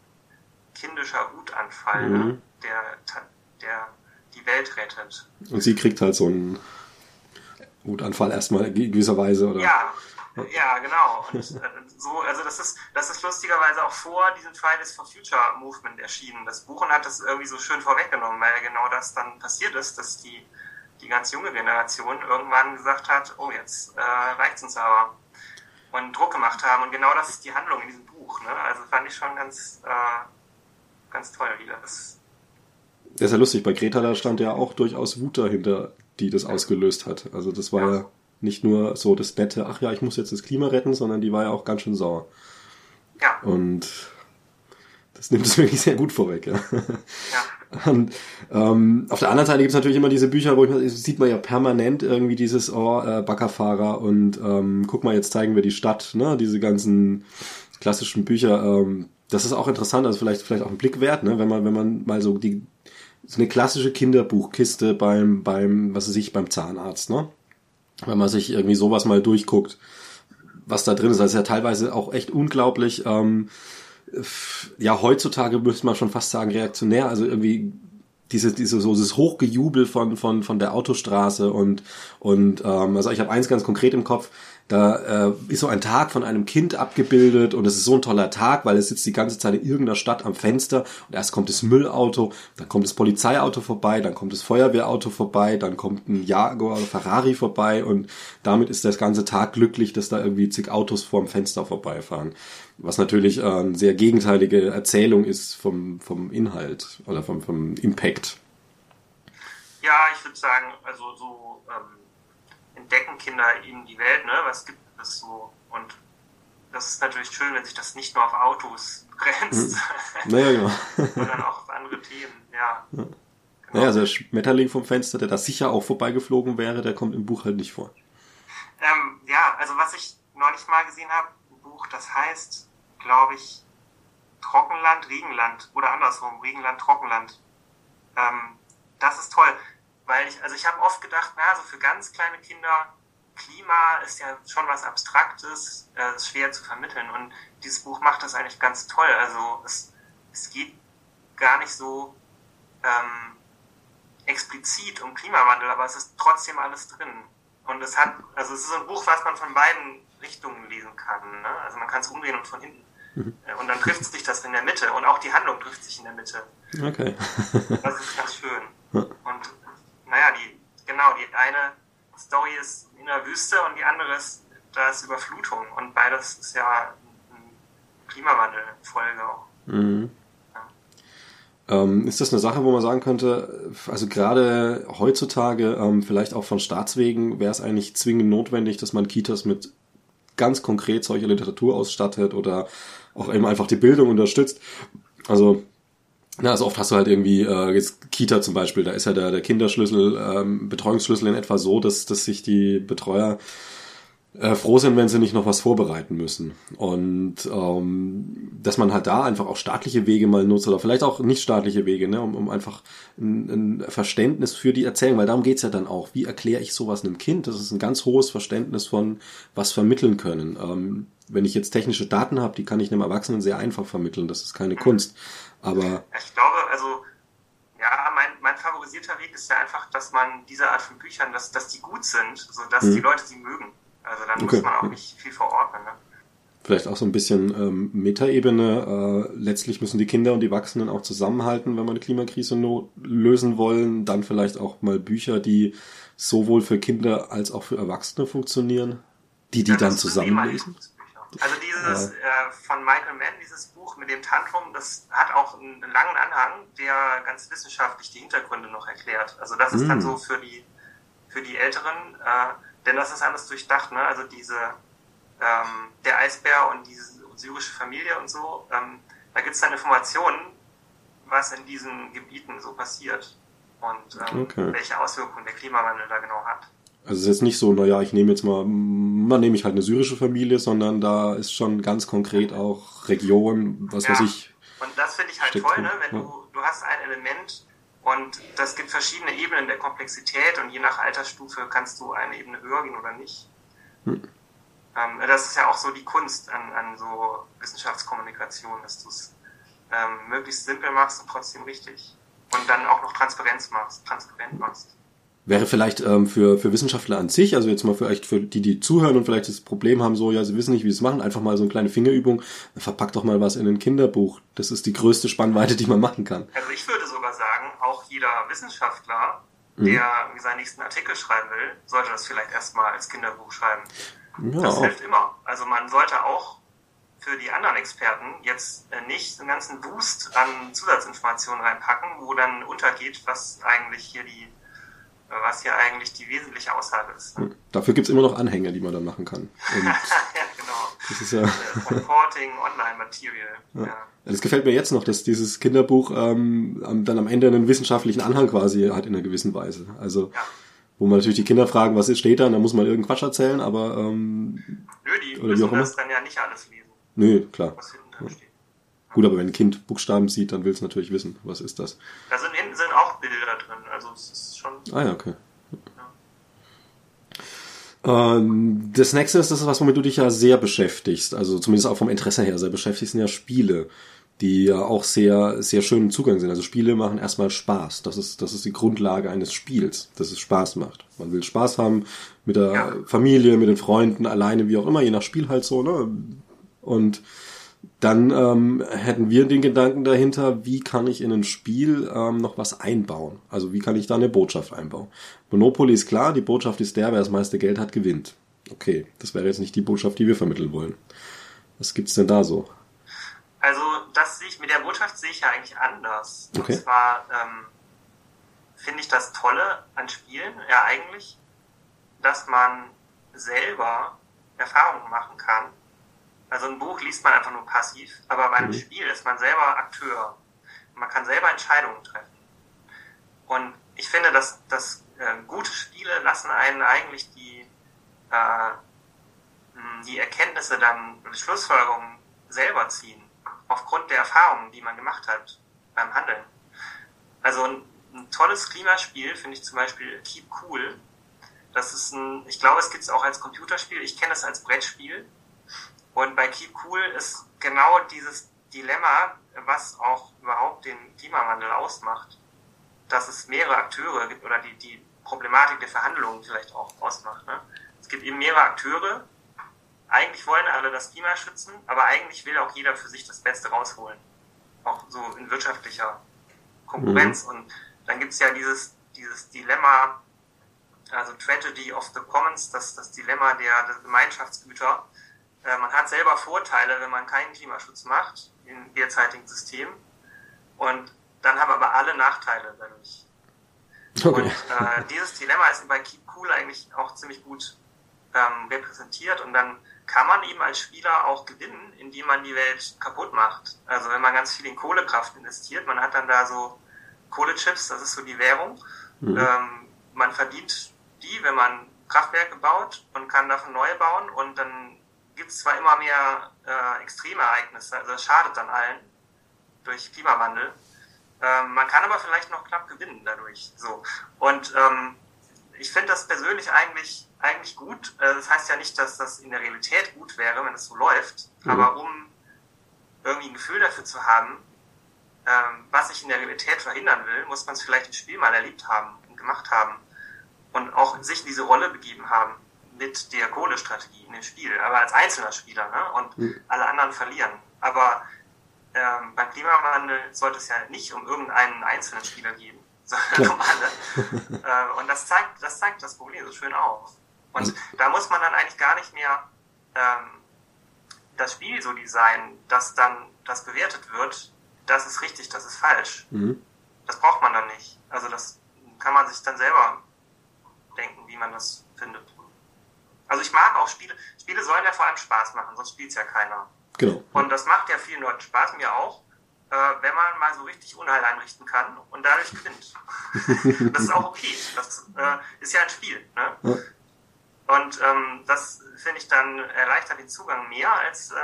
kindischer Wutanfall, ne? mhm. der, der die Welt rettet. Und sie kriegt halt so einen Wutanfall erstmal in gewisser Weise, oder? Ja, ja, genau. Und äh, so, also das ist, das ist lustigerweise auch vor diesem Fridays for Future Movement erschienen. Das Buch und hat das irgendwie so schön vorweggenommen, weil genau das dann passiert ist, dass die, die ganz junge Generation irgendwann gesagt hat, oh, jetzt äh, reicht's uns aber. Und Druck gemacht haben. Und genau das ist die Handlung in diesem Buch. Ne? Also fand ich schon ganz, äh, ganz toll, wie das. Das ist ja lustig, bei Greta da stand ja auch durchaus Wut dahinter, die das ausgelöst hat. Also das war ja, nicht nur so das nette, ach ja, ich muss jetzt das Klima retten, sondern die war ja auch ganz schön sauer. Ja. Und das nimmt es wirklich sehr gut vorweg, ja. ja. Und, ähm, auf der anderen Seite gibt es natürlich immer diese Bücher, wo ich, sieht man ja permanent irgendwie dieses oh, äh, Baggerfahrer und ähm, guck mal, jetzt zeigen wir die Stadt, ne? Diese ganzen klassischen Bücher. Ähm, das ist auch interessant, also vielleicht vielleicht auch ein Blick wert, ne? Wenn man wenn man mal so die so eine klassische Kinderbuchkiste beim beim was weiß ich beim Zahnarzt, ne? wenn man sich irgendwie sowas mal durchguckt, was da drin ist. Das ist ja teilweise auch echt unglaublich. Ähm, ja, heutzutage müsste man schon fast sagen reaktionär. Also irgendwie diese, diese so dieses Hochgejubel von von von der Autostraße und und ähm, also ich habe eins ganz konkret im Kopf. Da äh, ist so ein Tag von einem Kind abgebildet und es ist so ein toller Tag, weil es sitzt die ganze Zeit in irgendeiner Stadt am Fenster und erst kommt das Müllauto, dann kommt das Polizeiauto vorbei, dann kommt das Feuerwehrauto vorbei, dann kommt ein Jaguar oder Ferrari vorbei und damit ist das ganze Tag glücklich, dass da irgendwie zig Autos vorm Fenster vorbeifahren. Was natürlich äh, eine sehr gegenteilige Erzählung ist vom, vom Inhalt oder vom, vom Impact. Ja, ich würde sagen, also so entdecken Kinder eben die Welt, ne? Was gibt es so? Und das ist natürlich schön, wenn sich das nicht nur auf Autos begrenzt, hm. naja, genau. sondern auch auf andere Themen, ja. ja. Genau. Naja, also der Schmetterling vom Fenster, der da sicher auch vorbeigeflogen wäre, der kommt im Buch halt nicht vor. Ähm, ja, also was ich neulich mal gesehen habe, ein Buch, das heißt, glaube ich, Trockenland, Regenland oder andersrum, Regenland, Trockenland. Ähm, das ist toll. Weil ich, also ich habe oft gedacht, na, so für ganz kleine Kinder, Klima ist ja schon was Abstraktes, äh, schwer zu vermitteln. Und dieses Buch macht das eigentlich ganz toll. Also es, es geht gar nicht so ähm, explizit um Klimawandel, aber es ist trotzdem alles drin. Und es hat, also es ist ein Buch, was man von beiden Richtungen lesen kann. Ne? Also man kann es umdrehen und von hinten. Mhm. Und dann trifft sich das in der Mitte. Und auch die Handlung trifft sich in der Mitte. Okay. das ist ganz schön. Und naja, die, genau, die eine Story ist in der Wüste und die andere ist, da ist Überflutung. Und beides ist ja Klimawandel-Folge auch. Mhm. Ähm, ist das eine Sache, wo man sagen könnte, also gerade heutzutage, ähm, vielleicht auch von Staatswegen, wäre es eigentlich zwingend notwendig, dass man Kitas mit ganz konkret solcher Literatur ausstattet oder auch eben einfach die Bildung unterstützt. Also na, also oft hast du halt irgendwie, äh, jetzt Kita zum Beispiel, da ist ja der, der Kinderschlüssel, ähm, Betreuungsschlüssel in etwa so, dass, dass sich die Betreuer äh, froh sind, wenn sie nicht noch was vorbereiten müssen. Und ähm, dass man halt da einfach auch staatliche Wege mal nutzt oder vielleicht auch nicht staatliche Wege, ne, um, um einfach ein, ein Verständnis für die Erzählung, weil darum geht's ja dann auch. Wie erkläre ich sowas einem Kind? Das ist ein ganz hohes Verständnis von was vermitteln können. Ähm, wenn ich jetzt technische Daten habe, die kann ich einem Erwachsenen sehr einfach vermitteln. Das ist keine Kunst. Aber ich glaube, also ja, mein, mein favorisierter Weg ist ja einfach, dass man diese Art von Büchern, dass, dass die gut sind, sodass mhm. die Leute sie mögen. Also dann okay. muss man auch nicht viel verordnen. Ne? Vielleicht auch so ein bisschen ähm, Metaebene. Äh, letztlich müssen die Kinder und die Erwachsenen auch zusammenhalten, wenn wir eine Klimakrise no lösen wollen. Dann vielleicht auch mal Bücher, die sowohl für Kinder als auch für Erwachsene funktionieren, die die ja, dann zusammenlesen. Also dieses äh, von Michael Mann, dieses Buch mit dem Tantrum, das hat auch einen, langen Anhang, der ganz wissenschaftlich die Hintergründe noch erklärt. Also das ist mm. dann so für die für die Älteren, äh, denn das ist alles durchdacht. Ne? Also diese ähm, der Eisbär und diese syrische Familie und so, ähm, da gibt es dann Informationen, was in diesen Gebieten so passiert und ähm, okay. welche Auswirkungen der Klimawandel da genau hat. Also es ist jetzt nicht so, naja, ich nehme jetzt mal, mal nehme ich halt eine syrische Familie, sondern da ist schon ganz konkret auch Region, was ja. weiß ich. Und das finde ich halt toll, ne? wenn ja. du, du hast ein Element und das gibt verschiedene Ebenen der Komplexität und je nach Altersstufe kannst du eine Ebene höher gehen oder nicht. Hm. Ähm, das ist ja auch so die Kunst an, an so Wissenschaftskommunikation, dass du es ähm, möglichst simpel machst und trotzdem richtig. Und dann auch noch Transparenz machst, transparent machst. Wäre vielleicht ähm, für, für Wissenschaftler an sich, also jetzt mal vielleicht für die, die zuhören und vielleicht das Problem haben, so, ja, sie wissen nicht, wie sie es machen, einfach mal so eine kleine Fingerübung, verpackt doch mal was in ein Kinderbuch. Das ist die größte Spannweite, die man machen kann. Also ich würde sogar sagen, auch jeder Wissenschaftler, mhm. der seinen nächsten Artikel schreiben will, sollte das vielleicht erstmal als Kinderbuch schreiben. Ja, das auch. hilft immer. Also man sollte auch für die anderen Experten jetzt äh, nicht einen ganzen Boost an Zusatzinformationen reinpacken, wo dann untergeht, was eigentlich hier die was ja eigentlich die wesentliche Aussage ist. Ne? Dafür gibt's immer noch Anhänge, die man dann machen kann. Und ja, genau. Das ist ja Reporting, Online-Material. Ja. ja. Das gefällt mir jetzt noch, dass dieses Kinderbuch ähm, dann am Ende einen wissenschaftlichen Anhang quasi hat in einer gewissen Weise. Also ja. wo man natürlich die Kinder fragen, was steht da, dann muss man irgendeinen Quatsch erzählen, aber ähm, Nö, die oder müssen das dann ja nicht alles lesen. Nö, klar. Was. Gut, aber wenn ein Kind Buchstaben sieht, dann will es natürlich wissen, was ist das. Da sind hinten sind auch Bilder drin, also es ist schon. Ah ja, okay. Ja. Ähm, das nächste ist das, was womit du dich ja sehr beschäftigst, also zumindest auch vom Interesse her sehr beschäftigst, sind ja Spiele. die ja auch sehr, sehr schön im Zugang sind. Also Spiele machen erstmal Spaß. Das ist, das ist die Grundlage eines Spiels, dass es Spaß macht. Man will Spaß haben mit der ja. Familie, mit den Freunden, alleine, wie auch immer, je nach Spiel halt so, ne? Und dann ähm, hätten wir den Gedanken dahinter, wie kann ich in ein Spiel ähm, noch was einbauen? Also wie kann ich da eine Botschaft einbauen? Monopoly ist klar, die Botschaft ist der, wer das meiste Geld hat, gewinnt. Okay, das wäre jetzt nicht die Botschaft, die wir vermitteln wollen. Was gibt's denn da so? Also das sehe ich, mit der Botschaft sehe ich ja eigentlich anders. Okay. Und zwar ähm, finde ich das Tolle an Spielen ja eigentlich, dass man selber Erfahrungen machen kann also ein Buch liest man einfach nur passiv, aber bei einem mhm. Spiel ist man selber Akteur. Man kann selber Entscheidungen treffen. Und ich finde, dass, dass äh, gute Spiele lassen einen eigentlich die, äh, die Erkenntnisse dann, die Schlussfolgerungen selber ziehen, aufgrund der Erfahrungen, die man gemacht hat beim Handeln. Also ein, ein tolles Klimaspiel finde ich zum Beispiel Keep Cool. Das ist ein, ich glaube, es gibt es auch als Computerspiel. Ich kenne es als Brettspiel. Und bei Keep Cool ist genau dieses Dilemma, was auch überhaupt den Klimawandel ausmacht, dass es mehrere Akteure gibt oder die, die Problematik der Verhandlungen vielleicht auch ausmacht. Ne? Es gibt eben mehrere Akteure. Eigentlich wollen alle das Klima schützen, aber eigentlich will auch jeder für sich das Beste rausholen. Auch so in wirtschaftlicher Konkurrenz. Mhm. Und dann gibt es ja dieses, dieses Dilemma, also Tragedy of the Commons, das, das Dilemma der, der Gemeinschaftsgüter, äh, man hat selber Vorteile, wenn man keinen Klimaschutz macht im derzeitigen System. Und dann haben aber alle Nachteile dadurch. Okay. Und äh, dieses Dilemma ist bei Keep Cool eigentlich auch ziemlich gut ähm, repräsentiert. Und dann kann man eben als Spieler auch gewinnen, indem man die Welt kaputt macht. Also wenn man ganz viel in Kohlekraft investiert, man hat dann da so Kohlechips, das ist so die Währung. Mhm. Ähm, man verdient die, wenn man Kraftwerke baut und kann davon neue bauen und dann gibt es zwar immer mehr äh, Extremereignisse, also es schadet dann allen durch Klimawandel. Ähm, man kann aber vielleicht noch knapp gewinnen dadurch. So. Und ähm, ich finde das persönlich eigentlich, eigentlich gut. Äh, das heißt ja nicht, dass das in der Realität gut wäre, wenn es so läuft. Mhm. Aber um irgendwie ein Gefühl dafür zu haben, ähm, was ich in der Realität verhindern will, muss man es vielleicht im Spiel mal erlebt haben und gemacht haben und auch sich in diese Rolle begeben haben mit der Kohlestrategie in dem Spiel, aber als einzelner Spieler, ne? Und mhm. alle anderen verlieren. Aber ähm, beim Klimawandel sollte es ja nicht um irgendeinen einzelnen Spieler gehen, sondern um alle. äh, und das zeigt, das zeigt das Problem so schön auf. Und mhm. da muss man dann eigentlich gar nicht mehr ähm, das Spiel so designen, dass dann das bewertet wird, das ist richtig, das ist falsch. Mhm. Das braucht man dann nicht. Also das kann man sich dann selber denken, wie man das findet. Also ich mag auch Spiele. Spiele sollen ja vor allem Spaß machen, sonst spielt es ja keiner. Genau. Und das macht ja vielen Leuten Spaß, mir auch, äh, wenn man mal so richtig Unheil einrichten kann und dadurch gewinnt. das ist auch okay. Das äh, ist ja ein Spiel. Ne? Ja. Und ähm, das finde ich dann erleichtert den Zugang mehr als äh,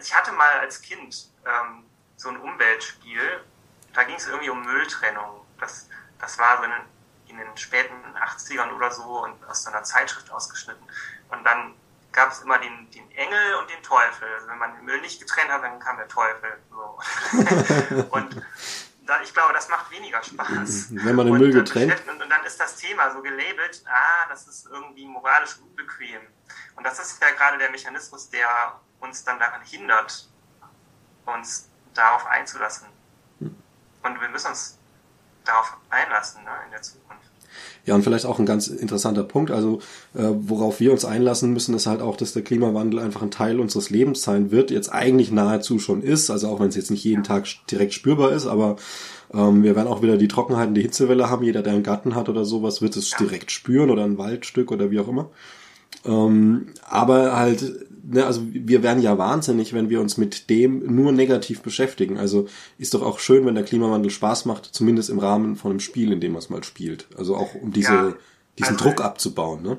ich hatte mal als Kind ähm, so ein Umweltspiel. Da ging es irgendwie um Mülltrennung. Das, das war so ein in den späten 80ern oder so und aus einer Zeitschrift ausgeschnitten. Und dann gab es immer den, den Engel und den Teufel. Also wenn man den Müll nicht getrennt hat, dann kam der Teufel. So. und da, ich glaube, das macht weniger Spaß. Wenn man den und, Müll getrennt. Und, und, dann ist das Thema so gelabelt, ah, das ist irgendwie moralisch unbequem. Und das ist ja gerade der Mechanismus, der uns dann daran hindert, uns darauf einzulassen. Hm. Und wir müssen uns darauf einlassen ne, in der Zukunft. Ja, und vielleicht auch ein ganz interessanter Punkt. Also, äh, worauf wir uns einlassen müssen, ist halt auch, dass der Klimawandel einfach ein Teil unseres Lebens sein wird, jetzt eigentlich nahezu schon ist, also auch wenn es jetzt nicht jeden Tag direkt spürbar ist, aber ähm, wir werden auch wieder die Trockenheit und die Hitzewelle haben. Jeder, der einen Garten hat oder sowas, wird es ja. direkt spüren oder ein Waldstück oder wie auch immer. Ähm, aber halt, ne, also wir werden ja wahnsinnig, wenn wir uns mit dem nur negativ beschäftigen. Also ist doch auch schön, wenn der Klimawandel Spaß macht, zumindest im Rahmen von einem Spiel, in dem man es mal spielt. Also auch um diese, ja, diesen also, Druck abzubauen. Ne?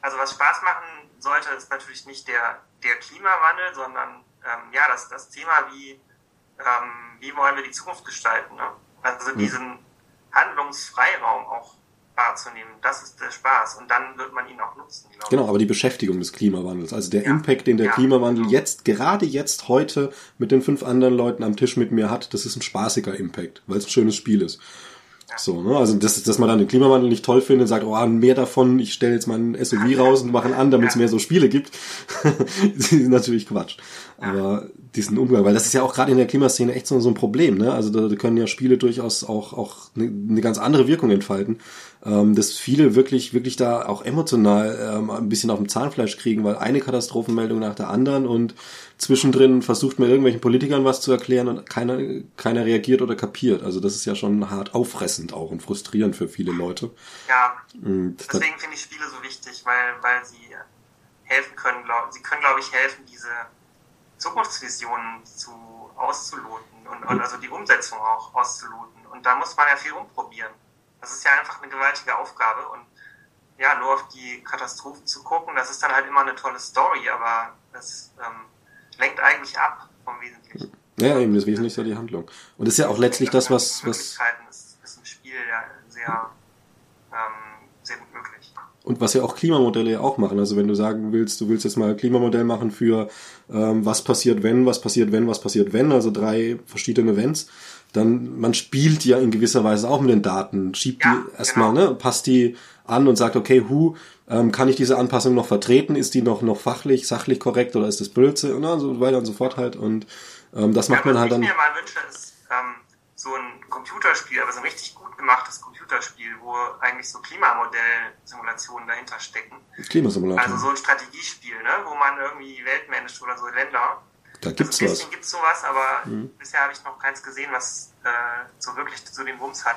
Also was Spaß machen sollte, ist natürlich nicht der, der Klimawandel, sondern ähm, ja, das, das Thema, wie, ähm, wie wollen wir die Zukunft gestalten. Ne? Also hm. diesen Handlungsfreiraum auch wahrzunehmen. Das ist der Spaß und dann wird man ihn auch nutzen. Genau, aber die Beschäftigung des Klimawandels, also der ja. Impact, den der ja. Klimawandel jetzt, gerade jetzt heute mit den fünf anderen Leuten am Tisch mit mir hat, das ist ein spaßiger Impact, weil es ein schönes Spiel ist. So, ne? Also dass, dass man dann den Klimawandel nicht toll findet, sagt, oh, mehr davon, ich stelle jetzt meinen SUV raus und mache ihn an, damit es mehr so Spiele gibt, das ist natürlich Quatsch. Aber diesen Umgang, weil das ist ja auch gerade in der Klimaszene echt so, so ein Problem, ne? Also da, da können ja Spiele durchaus auch, auch eine, eine ganz andere Wirkung entfalten ähm, dass viele wirklich, wirklich da auch emotional ähm, ein bisschen auf dem Zahnfleisch kriegen, weil eine Katastrophenmeldung nach der anderen und zwischendrin versucht man irgendwelchen Politikern was zu erklären und keiner, keiner reagiert oder kapiert. Also das ist ja schon hart auffressend auch und frustrierend für viele Leute. Ja, und deswegen finde ich Spiele so wichtig, weil, weil sie helfen können, glaub, sie können, glaube ich, helfen, diese Zukunftsvisionen zu auszuloten und, und also die Umsetzung auch auszuloten. Und da muss man ja viel umprobieren. Das ist ja einfach eine gewaltige Aufgabe und ja, nur auf die Katastrophen zu gucken, das ist dann halt immer eine tolle Story, aber das ähm, lenkt eigentlich ab vom Wesentlichen. Ja, eben, das Wesentliche ist ja die Handlung. Und das ist ja auch letztlich das, was... was ist, ist im Spiel ja sehr, ähm, sehr gut möglich. Und was ja auch Klimamodelle ja auch machen. Also wenn du sagen willst, du willst jetzt mal ein Klimamodell machen für ähm, was passiert wenn, was passiert wenn, was passiert wenn, also drei verschiedene Events, dann man spielt ja in gewisser Weise auch mit den Daten, schiebt ja, die erstmal, genau. ne, passt die an und sagt, okay, hu, ähm, kann ich diese Anpassung noch vertreten? Ist die noch noch fachlich, sachlich korrekt oder ist das Blödsinn und so weiter und so fort halt und ähm, das macht ja, man halt dann. Was ich mir mal wünsche, ist ähm, so ein Computerspiel, aber so ein richtig gut gemachtes Computerspiel, wo eigentlich so Klimamodell-Simulationen dahinter stecken. Klimasimulator. Also so ein Strategiespiel, ne, wo man irgendwie Welt managt oder so Länder da gibt's was. gibt's sowas, aber mhm. bisher habe ich noch keins gesehen, was äh, so wirklich so den Wumms hat.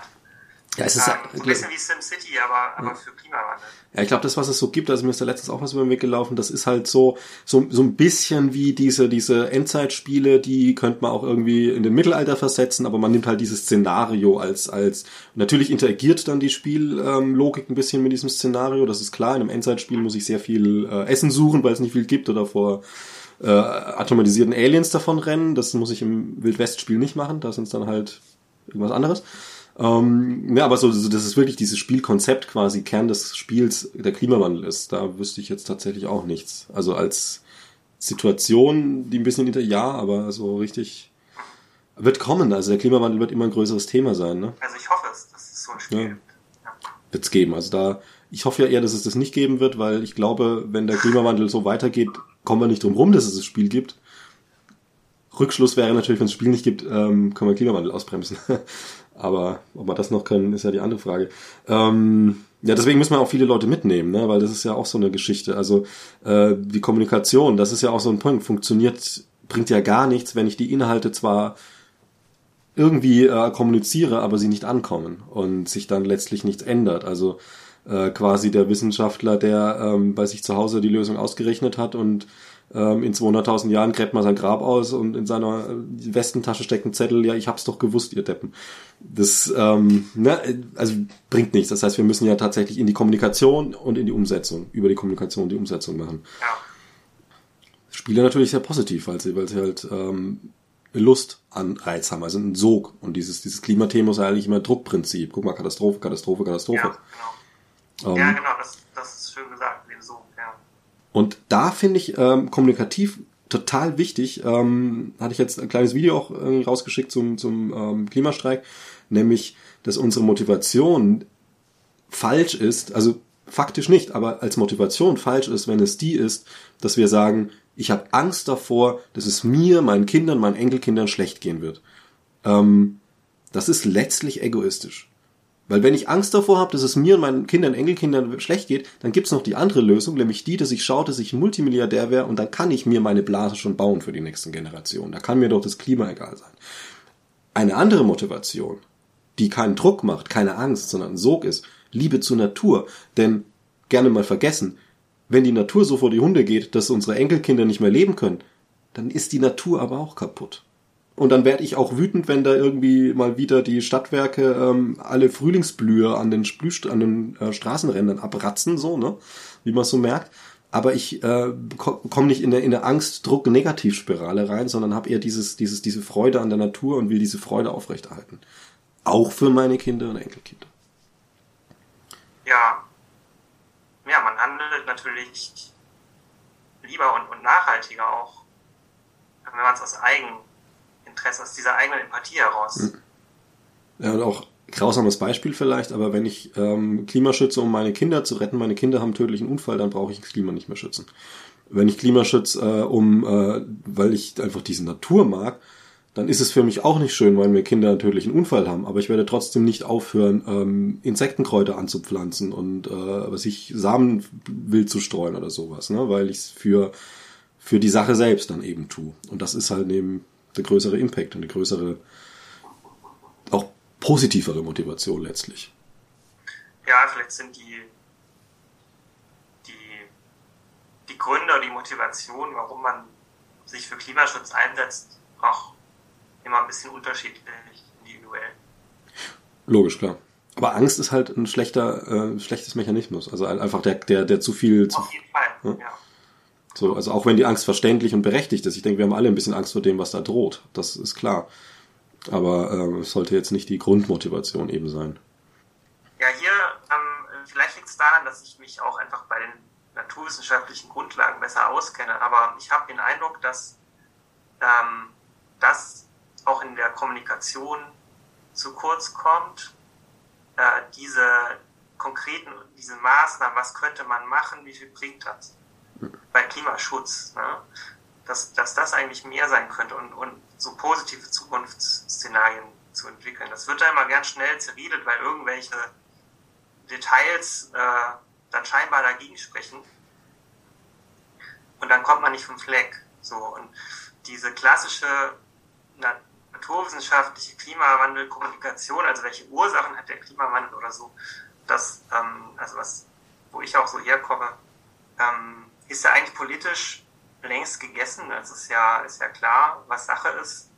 Ja, es ist ähm, so ein bisschen wie SimCity, aber, aber ja. für Klimawandel. Ja, ich glaube, das, was es so gibt, also mir ist da letztens auch was über den Weg gelaufen, das ist halt so, so, so ein bisschen wie diese, diese Endzeitspiele, die könnte man auch irgendwie in den Mittelalter versetzen, aber man nimmt halt dieses Szenario als, als, natürlich interagiert dann die Spiellogik ein bisschen mit diesem Szenario, das ist klar, in einem Endzeitspiel muss ich sehr viel äh, Essen suchen, weil es nicht viel gibt oder vor, äh, atomatisierten Aliens davon rennen. Das muss ich im Wildwest-Spiel nicht machen. Da sind es dann halt irgendwas anderes. Ähm, ja, aber so, so, das ist wirklich dieses Spielkonzept quasi Kern des Spiels der Klimawandel ist. Da wüsste ich jetzt tatsächlich auch nichts. Also als Situation, die ein bisschen hinter, ja, aber so richtig wird kommen. Also der Klimawandel wird immer ein größeres Thema sein. Ne? Also ich hoffe es, dass es so ein Spiel ja. Ja. Wird es geben. Also da, ich hoffe ja eher, dass es das nicht geben wird, weil ich glaube, wenn der Klimawandel so weitergeht, kommen wir nicht drum rum, dass es das Spiel gibt. Rückschluss wäre natürlich, wenn es das Spiel nicht gibt, ähm, können wir Klimawandel ausbremsen. Aber ob wir das noch können, ist ja die andere Frage. Ähm, ja, deswegen müssen wir auch viele Leute mitnehmen, ne? weil das ist ja auch so eine Geschichte. Also äh, die Kommunikation, das ist ja auch so ein Punkt, funktioniert, bringt ja gar nichts, wenn ich die Inhalte zwar irgendwie äh, kommuniziere, aber sie nicht ankommen und sich dann letztlich nichts ändert. Also äh, quasi der Wissenschaftler, der ähm, bei sich zu Hause die Lösung ausgerechnet hat und ähm, in 200.000 Jahren gräbt man sein Grab aus und in seiner Westentasche steckt ein Zettel, ja, ich hab's doch gewusst, ihr Deppen. Das, ähm, ne, also bringt nichts. Das heißt, wir müssen ja tatsächlich in die Kommunikation und in die Umsetzung, über die Kommunikation die Umsetzung machen. Ja. Spiele natürlich sehr positiv, weil sie, weil sie halt ähm, Lust an Reiz haben, also einen Sog. Und dieses, dieses Klimathema ist ja eigentlich immer Druckprinzip. Guck mal, Katastrophe, Katastrophe, Katastrophe. Ja, genau. Ähm, ja, genau, das, das ist schön gesagt, den Sog, ja. Und da finde ich ähm, kommunikativ total wichtig. Ähm, hatte ich jetzt ein kleines Video auch irgendwie rausgeschickt zum, zum ähm, Klimastreik, nämlich, dass unsere Motivation falsch ist, also faktisch nicht, aber als Motivation falsch ist, wenn es die ist, dass wir sagen, ich habe Angst davor, dass es mir, meinen Kindern, meinen Enkelkindern schlecht gehen wird. Ähm, das ist letztlich egoistisch. Weil wenn ich Angst davor habe, dass es mir und meinen Kindern, Enkelkindern schlecht geht, dann gibt's noch die andere Lösung, nämlich die, dass ich schaue, dass ich ein Multimilliardär wäre und dann kann ich mir meine Blase schon bauen für die nächsten Generationen. Da kann mir doch das Klima egal sein. Eine andere Motivation, die keinen Druck macht, keine Angst, sondern ein Sog ist, Liebe zur Natur. Denn gerne mal vergessen, wenn die Natur so vor die Hunde geht, dass unsere Enkelkinder nicht mehr leben können, dann ist die Natur aber auch kaputt. Und dann werde ich auch wütend, wenn da irgendwie mal wieder die Stadtwerke ähm, alle Frühlingsblühe an den, Splüst an den äh, Straßenrändern abratzen, so, ne? Wie man so merkt. Aber ich äh, komme nicht in der, in der Angst-Druck-Negativspirale rein, sondern habe eher dieses, dieses, diese Freude an der Natur und will diese Freude aufrechterhalten. Auch für meine Kinder und Enkelkinder. natürlich lieber und, und nachhaltiger auch, wenn man es aus Eigeninteresse, aus dieser eigenen Empathie heraus. Hm. Ja, und auch grausames Beispiel vielleicht, aber wenn ich ähm, Klima schütze, um meine Kinder zu retten, meine Kinder haben einen tödlichen Unfall, dann brauche ich das Klima nicht mehr schützen. Wenn ich Klima schütze, äh, um, äh, weil ich einfach diese Natur mag, dann ist es für mich auch nicht schön, weil mir Kinder einen tödlichen Unfall haben. Aber ich werde trotzdem nicht aufhören, ähm, Insektenkräuter anzupflanzen und äh, was ich Samen wild zu streuen oder sowas, ne? weil ich es für für die Sache selbst dann eben tue. Und das ist halt eben der größere Impact und eine größere auch positivere Motivation letztlich. Ja, vielleicht sind die, die, die Gründe, die Motivation, warum man sich für Klimaschutz einsetzt, auch immer ein bisschen unterschiedlich individuell. Logisch, klar. Aber Angst ist halt ein schlechter, äh, schlechtes Mechanismus. Also einfach der, der, der zu viel. Auf jeden Fall, ja. ja. So, also auch wenn die Angst verständlich und berechtigt ist. Ich denke, wir haben alle ein bisschen Angst vor dem, was da droht. Das ist klar. Aber äh, es sollte jetzt nicht die Grundmotivation eben sein. Ja, hier, ähm, vielleicht liegt es daran, dass ich mich auch einfach bei den naturwissenschaftlichen Grundlagen besser auskenne. Aber ich habe den Eindruck, dass ähm, das auch in der Kommunikation zu kurz kommt. Äh, diese konkreten, diese Maßnahmen, was könnte man machen, wie viel bringt das? Bei Klimaschutz. Ne? dass, dass das eigentlich mehr sein könnte und, und so positive Zukunftsszenarien zu entwickeln. Das wird da immer ganz schnell zerredet, weil irgendwelche Details äh, dann scheinbar dagegen sprechen. Und dann kommt man nicht vom Fleck. So, und diese klassische naturwissenschaftliche Klimawandelkommunikation, also welche Ursachen hat der Klimawandel oder so, das, ähm, also was, wo ich auch so herkomme, ähm, ist ja eigentlich politisch längst gegessen. Es ist ja, ist ja klar, was Sache ist.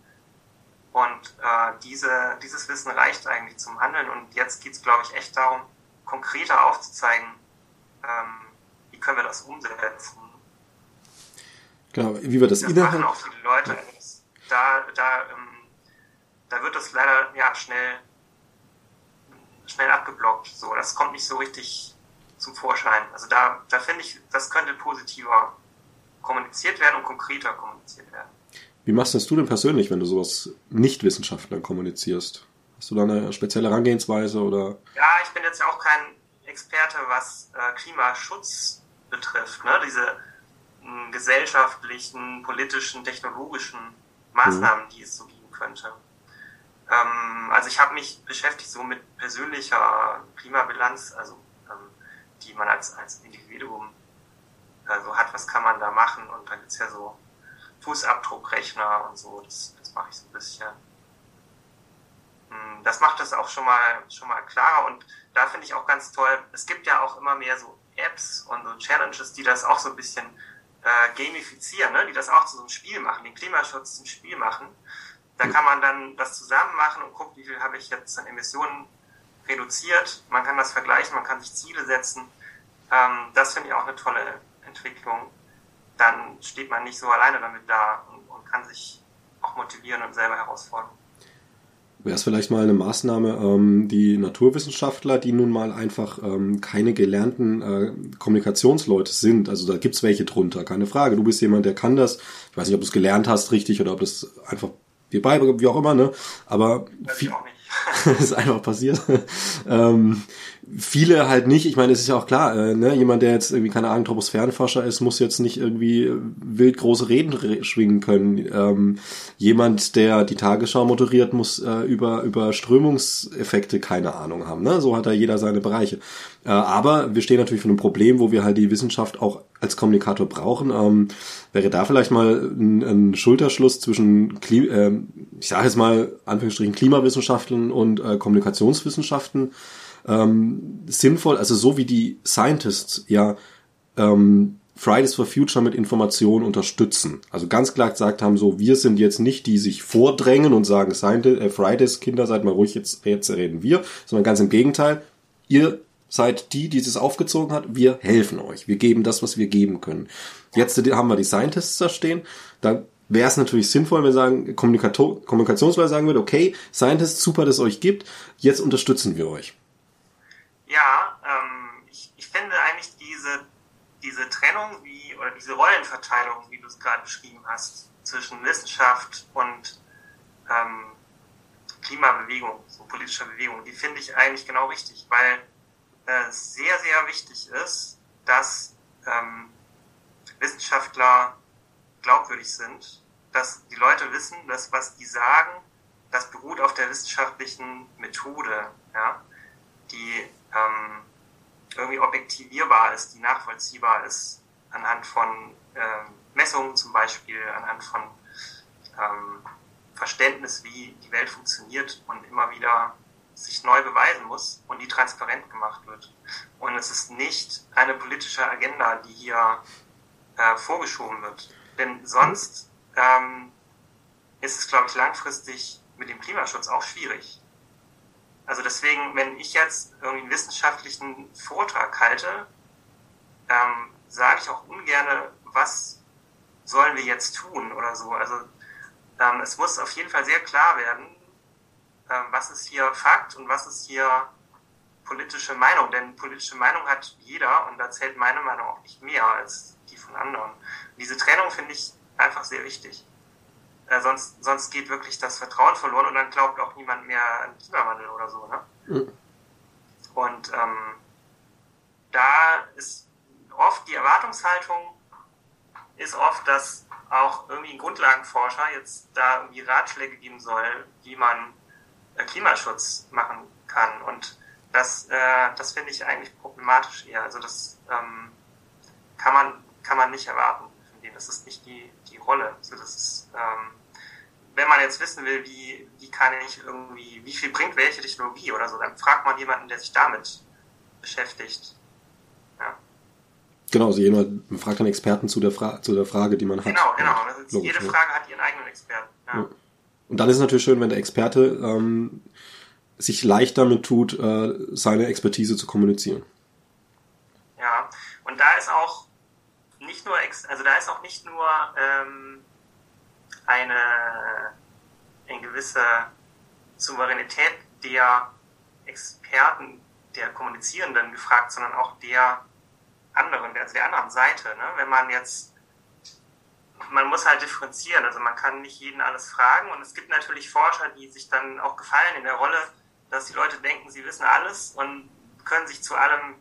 Und äh, diese, dieses Wissen reicht eigentlich zum Handeln. Und jetzt geht es, glaube ich, echt darum, konkreter aufzuzeigen, ähm, wie können wir das umsetzen. Genau, wie wir das, das innerhalb... machen auch viele Leute. Ja. Da, da, ähm, da wird das leider ja, schnell, schnell abgeblockt. So, das kommt nicht so richtig zum Vorschein. Also da, da finde ich, das könnte positiver kommuniziert werden und konkreter kommuniziert werden. Wie machst das du denn persönlich, wenn du sowas nicht Wissenschaftlern kommunizierst? Hast du da eine spezielle Herangehensweise oder? Ja, ich bin jetzt ja auch kein Experte, was äh, Klimaschutz betrifft. Ne? Diese mh, gesellschaftlichen, politischen, technologischen Maßnahmen, mhm. die es so geben könnte. Ähm, also ich habe mich beschäftigt so mit persönlicher Klimabilanz, also die man als, als Individuum also hat, was kann man da machen und da gibt's ja so Fußabdruckrechner und so, das, das mache ich so ein bisschen. Hm, das macht das auch schon mal, schon mal klarer und da finde ich auch ganz toll, es gibt ja auch immer mehr so Apps und so Challenges, die das auch so ein bisschen äh, gamifizieren, ne? die das auch zu so einem Spiel machen, den Klimaschutz zum Spiel machen. Da kann man dann das zusammen machen und guckt, wie viel habe ich jetzt an Emissionen reduziert. Man kann das vergleichen, man kann sich Ziele setzen. Ähm, das finde ich auch eine tolle Entwicklung, dann steht man nicht so alleine damit da und, und kann sich auch motivieren und selber herausfordern. Wäre es vielleicht mal eine Maßnahme, ähm, die Naturwissenschaftler, die nun mal einfach ähm, keine gelernten äh, Kommunikationsleute sind, also da gibt's welche drunter, keine Frage. Du bist jemand, der kann das. Ich weiß nicht, ob du es gelernt hast richtig oder ob das einfach dir bei, wie auch immer, ne? Aber viel, ist einfach passiert. ähm, viele halt nicht. Ich meine, es ist ja auch klar, äh, ne? jemand, der jetzt irgendwie, keine Ahnung, Troposphärenforscher ist, muss jetzt nicht irgendwie äh, wild große Reden re schwingen können. Ähm, jemand, der die Tagesschau moderiert, muss äh, über, über Strömungseffekte keine Ahnung haben. Ne? So hat da jeder seine Bereiche. Äh, aber wir stehen natürlich vor einem Problem, wo wir halt die Wissenschaft auch als Kommunikator brauchen. Ähm, wäre da vielleicht mal ein, ein Schulterschluss zwischen, Klim äh, ich sage jetzt mal, Anführungsstrichen Klimawissenschaften und äh, Kommunikationswissenschaften ähm, sinnvoll, also so wie die Scientists ja ähm, Fridays for Future mit Informationen unterstützen. Also ganz klar gesagt haben so, wir sind jetzt nicht die, die sich vordrängen und sagen, äh, Fridays Kinder, seid mal ruhig, jetzt, jetzt reden wir, sondern ganz im Gegenteil, ihr seid die, die es aufgezogen hat, wir helfen euch, wir geben das, was wir geben können. Jetzt haben wir die Scientists da stehen, da wäre es natürlich sinnvoll, wenn wir sagen, Kommunikationsleute sagen würde, okay, Scientists, super, dass es euch gibt, jetzt unterstützen wir euch. Ja, ähm, ich, ich finde eigentlich diese diese Trennung wie, oder diese Rollenverteilung, wie du es gerade beschrieben hast, zwischen Wissenschaft und ähm, Klimabewegung, so politischer Bewegung, die finde ich eigentlich genau richtig, weil äh, sehr, sehr wichtig ist, dass ähm, Wissenschaftler glaubwürdig sind, dass die Leute wissen, dass was die sagen, das beruht auf der wissenschaftlichen Methode, ja, die ähm, irgendwie objektivierbar ist, die nachvollziehbar ist anhand von ähm, Messungen zum Beispiel, anhand von ähm, Verständnis, wie die Welt funktioniert und immer wieder sich neu beweisen muss und die transparent gemacht wird. Und es ist nicht eine politische Agenda, die hier äh, vorgeschoben wird. Denn sonst ähm, ist es, glaube ich, langfristig mit dem Klimaschutz auch schwierig. Also deswegen, wenn ich jetzt irgendwie einen wissenschaftlichen Vortrag halte, ähm, sage ich auch ungern, was sollen wir jetzt tun oder so. Also ähm, es muss auf jeden Fall sehr klar werden, ähm, was ist hier Fakt und was ist hier politische Meinung. Denn politische Meinung hat jeder und da zählt meine Meinung auch nicht mehr als die von anderen. Und diese Trennung finde ich einfach sehr wichtig. Äh, sonst, sonst geht wirklich das Vertrauen verloren und dann glaubt auch niemand mehr an Klimawandel oder so. Ne? Mhm. Und ähm, da ist oft die Erwartungshaltung, ist oft, dass auch irgendwie ein Grundlagenforscher jetzt da irgendwie Ratschläge geben soll, wie man äh, Klimaschutz machen kann. Und das, äh, das finde ich eigentlich problematisch eher. Also das ähm, kann man kann man nicht erwarten. Das ist nicht die, die Rolle. Also das ist, ähm, wenn man jetzt wissen will, wie, wie kann ich irgendwie, wie viel bringt welche Technologie oder so, dann fragt man jemanden, der sich damit beschäftigt. Ja. Genau, also jemand fragt dann Experten zu der, Fra zu der Frage, die man hat. Genau, genau. Also jede Frage hat ihren eigenen Experten. Ja. Ja. Und dann ist es natürlich schön, wenn der Experte ähm, sich leicht damit tut, äh, seine Expertise zu kommunizieren. Ja, und da ist auch nicht nur, also da ist auch nicht nur ähm, eine, eine gewisse Souveränität der Experten, der Kommunizierenden gefragt, sondern auch der anderen, also der anderen Seite. Ne? Wenn man jetzt, man muss halt differenzieren, also man kann nicht jeden alles fragen und es gibt natürlich Forscher, die sich dann auch gefallen in der Rolle, dass die Leute denken, sie wissen alles und können sich zu allem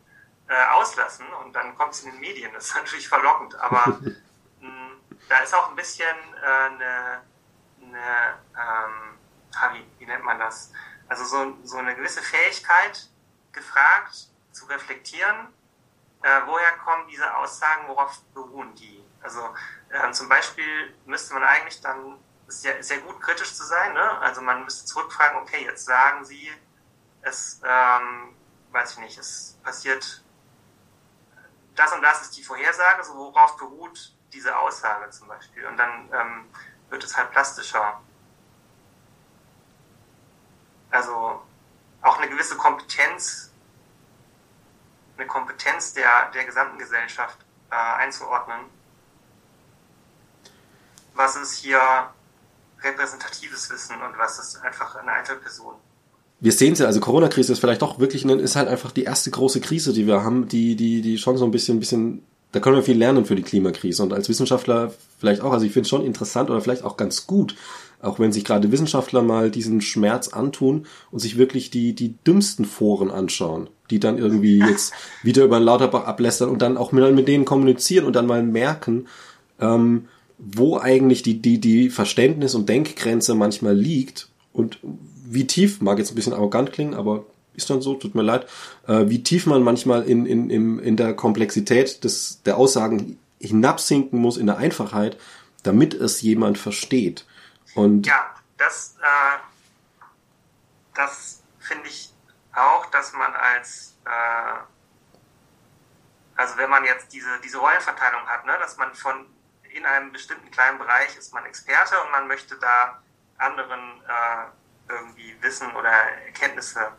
äh, auslassen und dann kommt es in den Medien. Das ist natürlich verlockend, aber mh, hm, da ist auch ein bisschen äh, eine, eine ähm, wie, wie nennt man das? Also so, so eine gewisse Fähigkeit gefragt, zu reflektieren, äh, woher kommen diese Aussagen, worauf beruhen die? Also äh, zum Beispiel müsste man eigentlich dann, ist ja, ist ja gut kritisch zu sein, ne? also man müsste zurückfragen, okay, jetzt sagen Sie, es, ähm, weiß ich nicht, es passiert das und das ist die Vorhersage, so worauf beruht diese Aussage zum Beispiel. Und dann ähm, wird es halt plastischer. Also auch eine gewisse Kompetenz, eine Kompetenz der, der gesamten Gesellschaft äh, einzuordnen. Was ist hier repräsentatives Wissen und was ist einfach eine Einzelperson? Wir sehen es ja, also Corona-Krise ist vielleicht doch wirklich, ist halt einfach die erste große Krise, die wir haben, die, die, die schon so ein bisschen, ein bisschen, da können wir viel lernen für die Klimakrise. Und als Wissenschaftler vielleicht auch, also ich finde es schon interessant oder vielleicht auch ganz gut, auch wenn sich gerade Wissenschaftler mal diesen Schmerz antun und sich wirklich die, die dümmsten Foren anschauen, die dann irgendwie jetzt wieder über den Lauterbach ablästern und dann auch mit, mit denen kommunizieren und dann mal merken, ähm, wo eigentlich die, die, die Verständnis- und Denkgrenze manchmal liegt und wie tief, mag jetzt ein bisschen arrogant klingen, aber ist dann so, tut mir leid, äh, wie tief man manchmal in, in, in, in der Komplexität des, der Aussagen hinabsinken muss, in der Einfachheit, damit es jemand versteht. Und ja, das, äh, das finde ich auch, dass man als, äh, also wenn man jetzt diese, diese Rollenverteilung hat, ne, dass man von in einem bestimmten kleinen Bereich ist man Experte und man möchte da anderen äh, irgendwie Wissen oder Erkenntnisse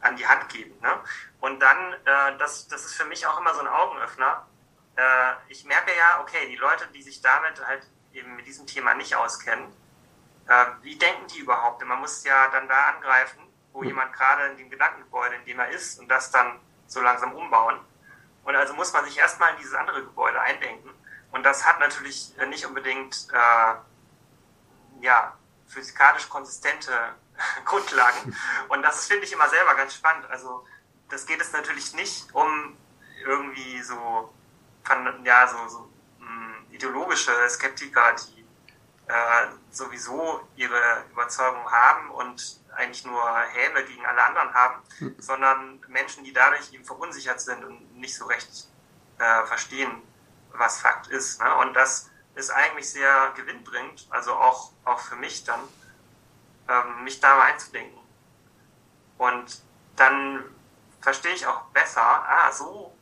an die Hand geben. Ne? Und dann, äh, das, das ist für mich auch immer so ein Augenöffner. Äh, ich merke ja, okay, die Leute, die sich damit halt eben mit diesem Thema nicht auskennen, äh, wie denken die überhaupt? man muss ja dann da angreifen, wo mhm. jemand gerade in dem Gedankengebäude, in dem er ist, und das dann so langsam umbauen. Und also muss man sich erstmal in dieses andere Gebäude eindenken. Und das hat natürlich nicht unbedingt äh, ja, physikalisch konsistente Grundlagen. Und das finde ich immer selber ganz spannend. Also das geht es natürlich nicht um irgendwie so, ja, so, so hm, ideologische Skeptiker, die äh, sowieso ihre Überzeugung haben und eigentlich nur Häme gegen alle anderen haben, hm. sondern Menschen, die dadurch eben verunsichert sind und nicht so recht äh, verstehen, was Fakt ist. Ne? Und das ist eigentlich sehr gewinnbringend, also auch, auch für mich dann, ähm, mich da mal einzudenken. Und dann verstehe ich auch besser, ah, so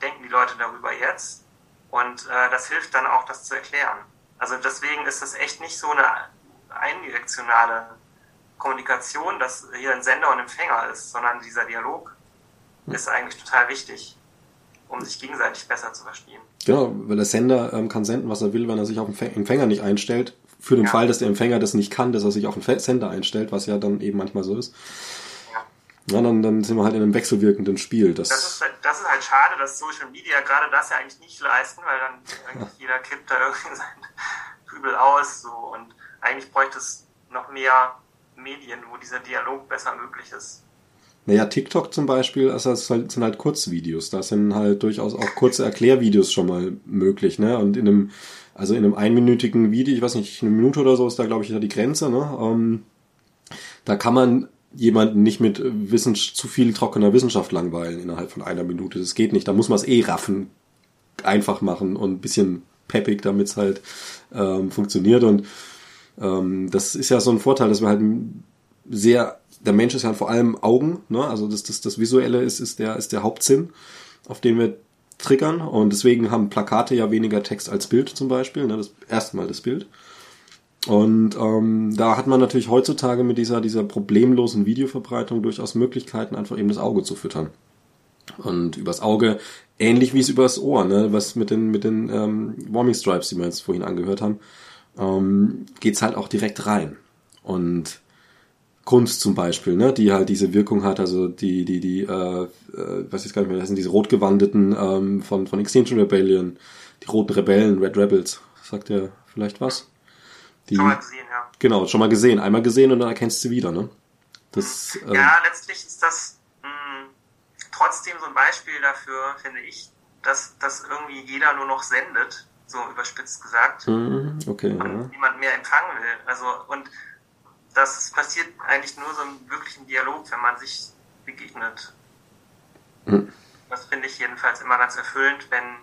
denken die Leute darüber jetzt. Und äh, das hilft dann auch, das zu erklären. Also deswegen ist es echt nicht so eine eindirektionale Kommunikation, dass hier ein Sender und Empfänger ist, sondern dieser Dialog ist eigentlich total wichtig, um sich gegenseitig besser zu verstehen. Genau, weil der Sender ähm, kann senden, was er will, wenn er sich auf den Empfänger nicht einstellt. Für den ja. Fall, dass der Empfänger das nicht kann, dass er sich auf den Sender einstellt, was ja dann eben manchmal so ist. Ja. dann, dann sind wir halt in einem wechselwirkenden Spiel. Das, das, ist, das ist halt schade, dass Social Media gerade das ja eigentlich nicht leisten, weil dann eigentlich ja. jeder kippt da irgendwie sein Kübel aus. So. Und eigentlich bräuchte es noch mehr Medien, wo dieser Dialog besser möglich ist. Naja, TikTok zum Beispiel, also das sind halt Kurzvideos. Da sind halt durchaus auch kurze Erklärvideos schon mal möglich, ne? Und in einem, also in einem einminütigen Video, ich weiß nicht, eine Minute oder so ist da, glaube ich, die Grenze, ne? Ähm, da kann man jemanden nicht mit Wissen, zu viel trockener Wissenschaft langweilen innerhalb von einer Minute. Das geht nicht. Da muss man es eh raffen, einfach machen und ein bisschen peppig, damit es halt ähm, funktioniert. Und ähm, das ist ja so ein Vorteil, dass wir halt sehr der Mensch ist ja vor allem Augen, ne? also das, das, das Visuelle ist, ist, der, ist der Hauptsinn, auf den wir triggern und deswegen haben Plakate ja weniger Text als Bild zum Beispiel, ne? das erste Mal das Bild. Und ähm, da hat man natürlich heutzutage mit dieser, dieser problemlosen Videoverbreitung durchaus Möglichkeiten, einfach eben das Auge zu füttern. Und übers Auge, ähnlich wie es übers Ohr, ne? was mit den, mit den ähm, Warming Stripes, die wir jetzt vorhin angehört haben, ähm, geht's halt auch direkt rein. Und Kunst zum Beispiel, ne, die halt diese Wirkung hat, also die, die, die, äh, äh, weiß ich gar nicht mehr, das sind diese rotgewandeten ähm, von, von Extinction Rebellion, die roten Rebellen, Red Rebels, sagt ihr vielleicht was? Die, schon mal gesehen, ja. Genau, schon mal gesehen, einmal gesehen und dann erkennst du wieder, ne? Das, ähm, ja, letztlich ist das mh, hm, trotzdem so ein Beispiel dafür, finde ich, dass, dass irgendwie jeder nur noch sendet, so überspitzt gesagt. Mhm, okay, und ja. niemand mehr empfangen will. Also, und das passiert eigentlich nur so im wirklichen Dialog, wenn man sich begegnet. Mhm. Das finde ich jedenfalls immer ganz erfüllend, wenn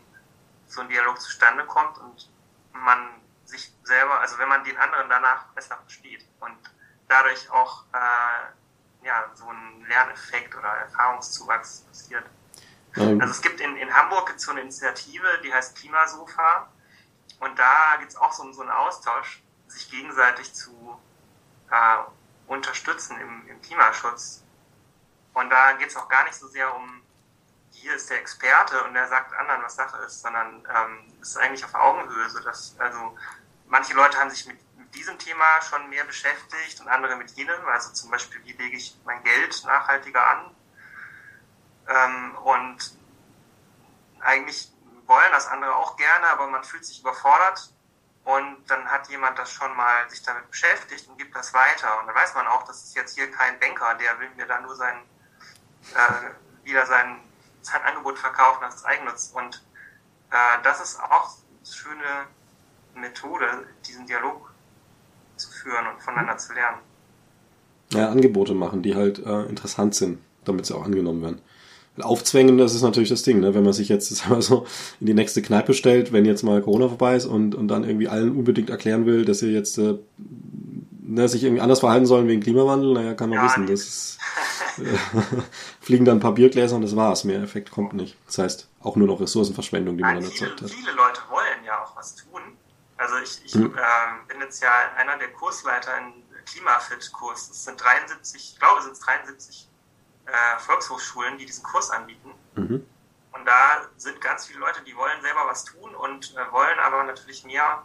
so ein Dialog zustande kommt und man sich selber, also wenn man den anderen danach besser versteht und dadurch auch äh, ja, so ein Lerneffekt oder Erfahrungszuwachs passiert. Mhm. Also es gibt in, in Hamburg so eine Initiative, die heißt Klimasofa und da gibt es auch so, so einen Austausch, sich gegenseitig zu äh, unterstützen im, im, Klimaschutz. Und da geht es auch gar nicht so sehr um, hier ist der Experte und der sagt anderen, was Sache ist, sondern ähm, ist eigentlich auf Augenhöhe, so dass also manche Leute haben sich mit, mit diesem Thema schon mehr beschäftigt und andere mit jenem. Also zum Beispiel, wie lege ich mein Geld nachhaltiger an? Ähm, und eigentlich wollen das andere auch gerne, aber man fühlt sich überfordert und dann hat jemand das schon mal sich damit beschäftigt und gibt das weiter. Und dann weiß man auch, das ist jetzt hier kein Banker, der will mir da nur sein, äh, wieder sein, sein Angebot verkaufen als Eigennutz. Und äh, das ist auch eine schöne Methode, diesen Dialog zu führen und voneinander zu lernen. Ja, Angebote machen, die halt äh, interessant sind, damit sie auch angenommen werden. Aufzwängen, das ist natürlich das Ding, ne? wenn man sich jetzt sagen wir so in die nächste Kneipe stellt, wenn jetzt mal Corona vorbei ist und, und dann irgendwie allen unbedingt erklären will, dass sie jetzt äh, ne, sich irgendwie anders verhalten sollen wegen Klimawandel, naja, kann man ja, wissen, das ist, äh, fliegen dann ein paar Biergläser und das war's. Mehr Effekt kommt nicht. Das heißt, auch nur noch Ressourcenverschwendung, die man dann erzeugt hat. Viele Leute wollen ja auch was tun. Also ich, ich hm. äh, bin jetzt ja einer der Kursleiter in Klimafit-Kurs. Es sind 73, ich glaube, es sind 73 äh, Volkshochschulen, die diesen Kurs anbieten. Mhm. Und da sind ganz viele Leute, die wollen selber was tun und äh, wollen aber natürlich mehr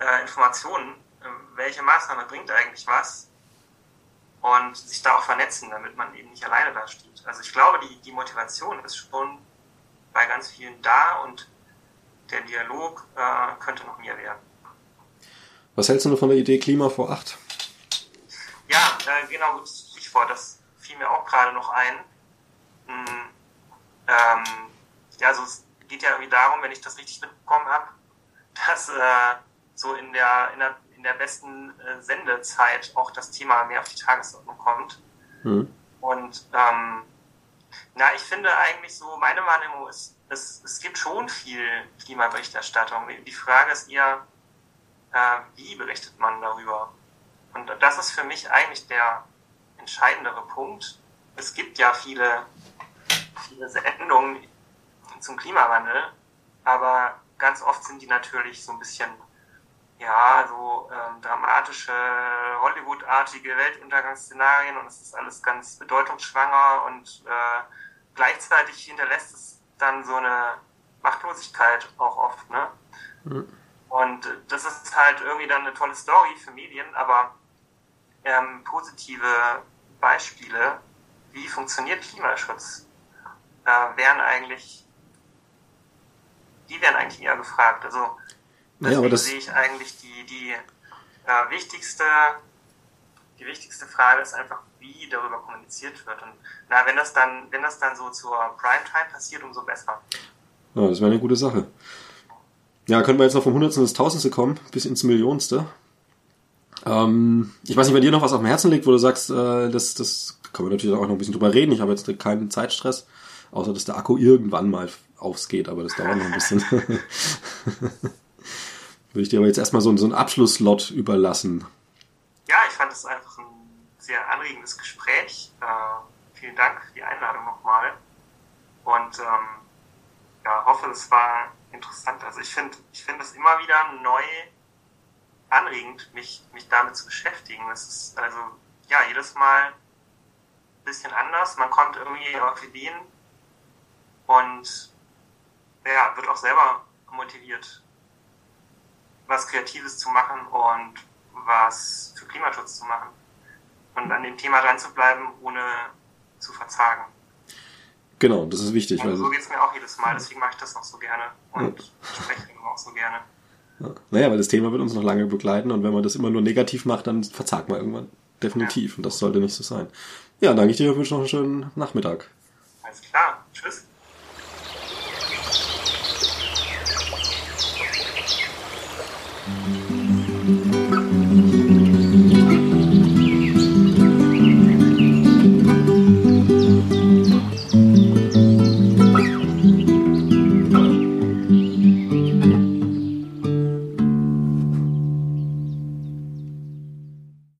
äh, Informationen, äh, welche Maßnahme bringt eigentlich was und sich da auch vernetzen, damit man eben nicht alleine da steht. Also ich glaube, die, die Motivation ist schon bei ganz vielen da und der Dialog äh, könnte noch mehr werden. Was hältst du von der Idee Klima vor acht? Ja, äh, genau, gutes Stichwort. Das fiel mir auch gerade noch ein. Hm, ähm, ja, also es geht ja irgendwie darum, wenn ich das richtig mitbekommen habe, dass äh, so in der, in der, in der besten äh, Sendezeit auch das Thema mehr auf die Tagesordnung kommt. Mhm. Und ähm, na, ich finde eigentlich so, meine Wahrnehmung ist, es, es gibt schon viel Klimaberichterstattung. Die Frage ist eher, äh, wie berichtet man darüber? Und das ist für mich eigentlich der entscheidendere Punkt. Es gibt ja viele, viele Sendungen zum Klimawandel, aber ganz oft sind die natürlich so ein bisschen, ja, so ähm, dramatische, Hollywood-artige Weltuntergangsszenarien und es ist alles ganz bedeutungsschwanger und äh, gleichzeitig hinterlässt es dann so eine Machtlosigkeit auch oft, ne? Mhm. Und das ist halt irgendwie dann eine tolle Story für Medien, aber ähm, positive Beispiele, wie funktioniert Klimaschutz, äh, wären eigentlich, die wären eigentlich eher gefragt. Also deswegen ja, sehe ich eigentlich die, die äh, wichtigste, die wichtigste Frage ist einfach, wie darüber kommuniziert wird. Und na, wenn das dann, wenn das dann so zur Primetime passiert, umso besser. Ja, das wäre eine gute Sache. Ja, können wir jetzt noch vom Hundertsten ins Tausendste kommen, bis ins Millionste. Ähm, ich weiß nicht, wenn dir noch was auf dem Herzen liegt, wo du sagst, äh, das, das können wir natürlich auch noch ein bisschen drüber reden. Ich habe jetzt keinen Zeitstress, außer dass der Akku irgendwann mal aufgeht, aber das dauert noch ein bisschen. Würde ich dir aber jetzt erstmal so, so einen Abschlusslot überlassen. Ja, ich fand es einfach ein sehr anregendes Gespräch. Äh, vielen Dank für die Einladung nochmal. Und ähm, ja, hoffe, es war interessant. Also ich finde ich finde es immer wieder neu anregend, mich, mich damit zu beschäftigen. Es ist also ja jedes Mal ein bisschen anders. Man kommt irgendwie auf Ideen und ja, wird auch selber motiviert, was Kreatives zu machen und was für Klimaschutz zu machen. Und an dem Thema dran zu bleiben, ohne zu verzagen. Genau, das ist wichtig. Und also, so geht es mir auch jedes Mal, deswegen mache ich das auch so gerne und ja. spreche auch so gerne. Ja. Naja, weil das Thema wird uns noch lange begleiten und wenn man das immer nur negativ macht, dann verzagt man irgendwann. Definitiv. Ja. Und das sollte nicht so sein. Ja, danke ich dir, wünsche noch einen schönen Nachmittag. Alles klar.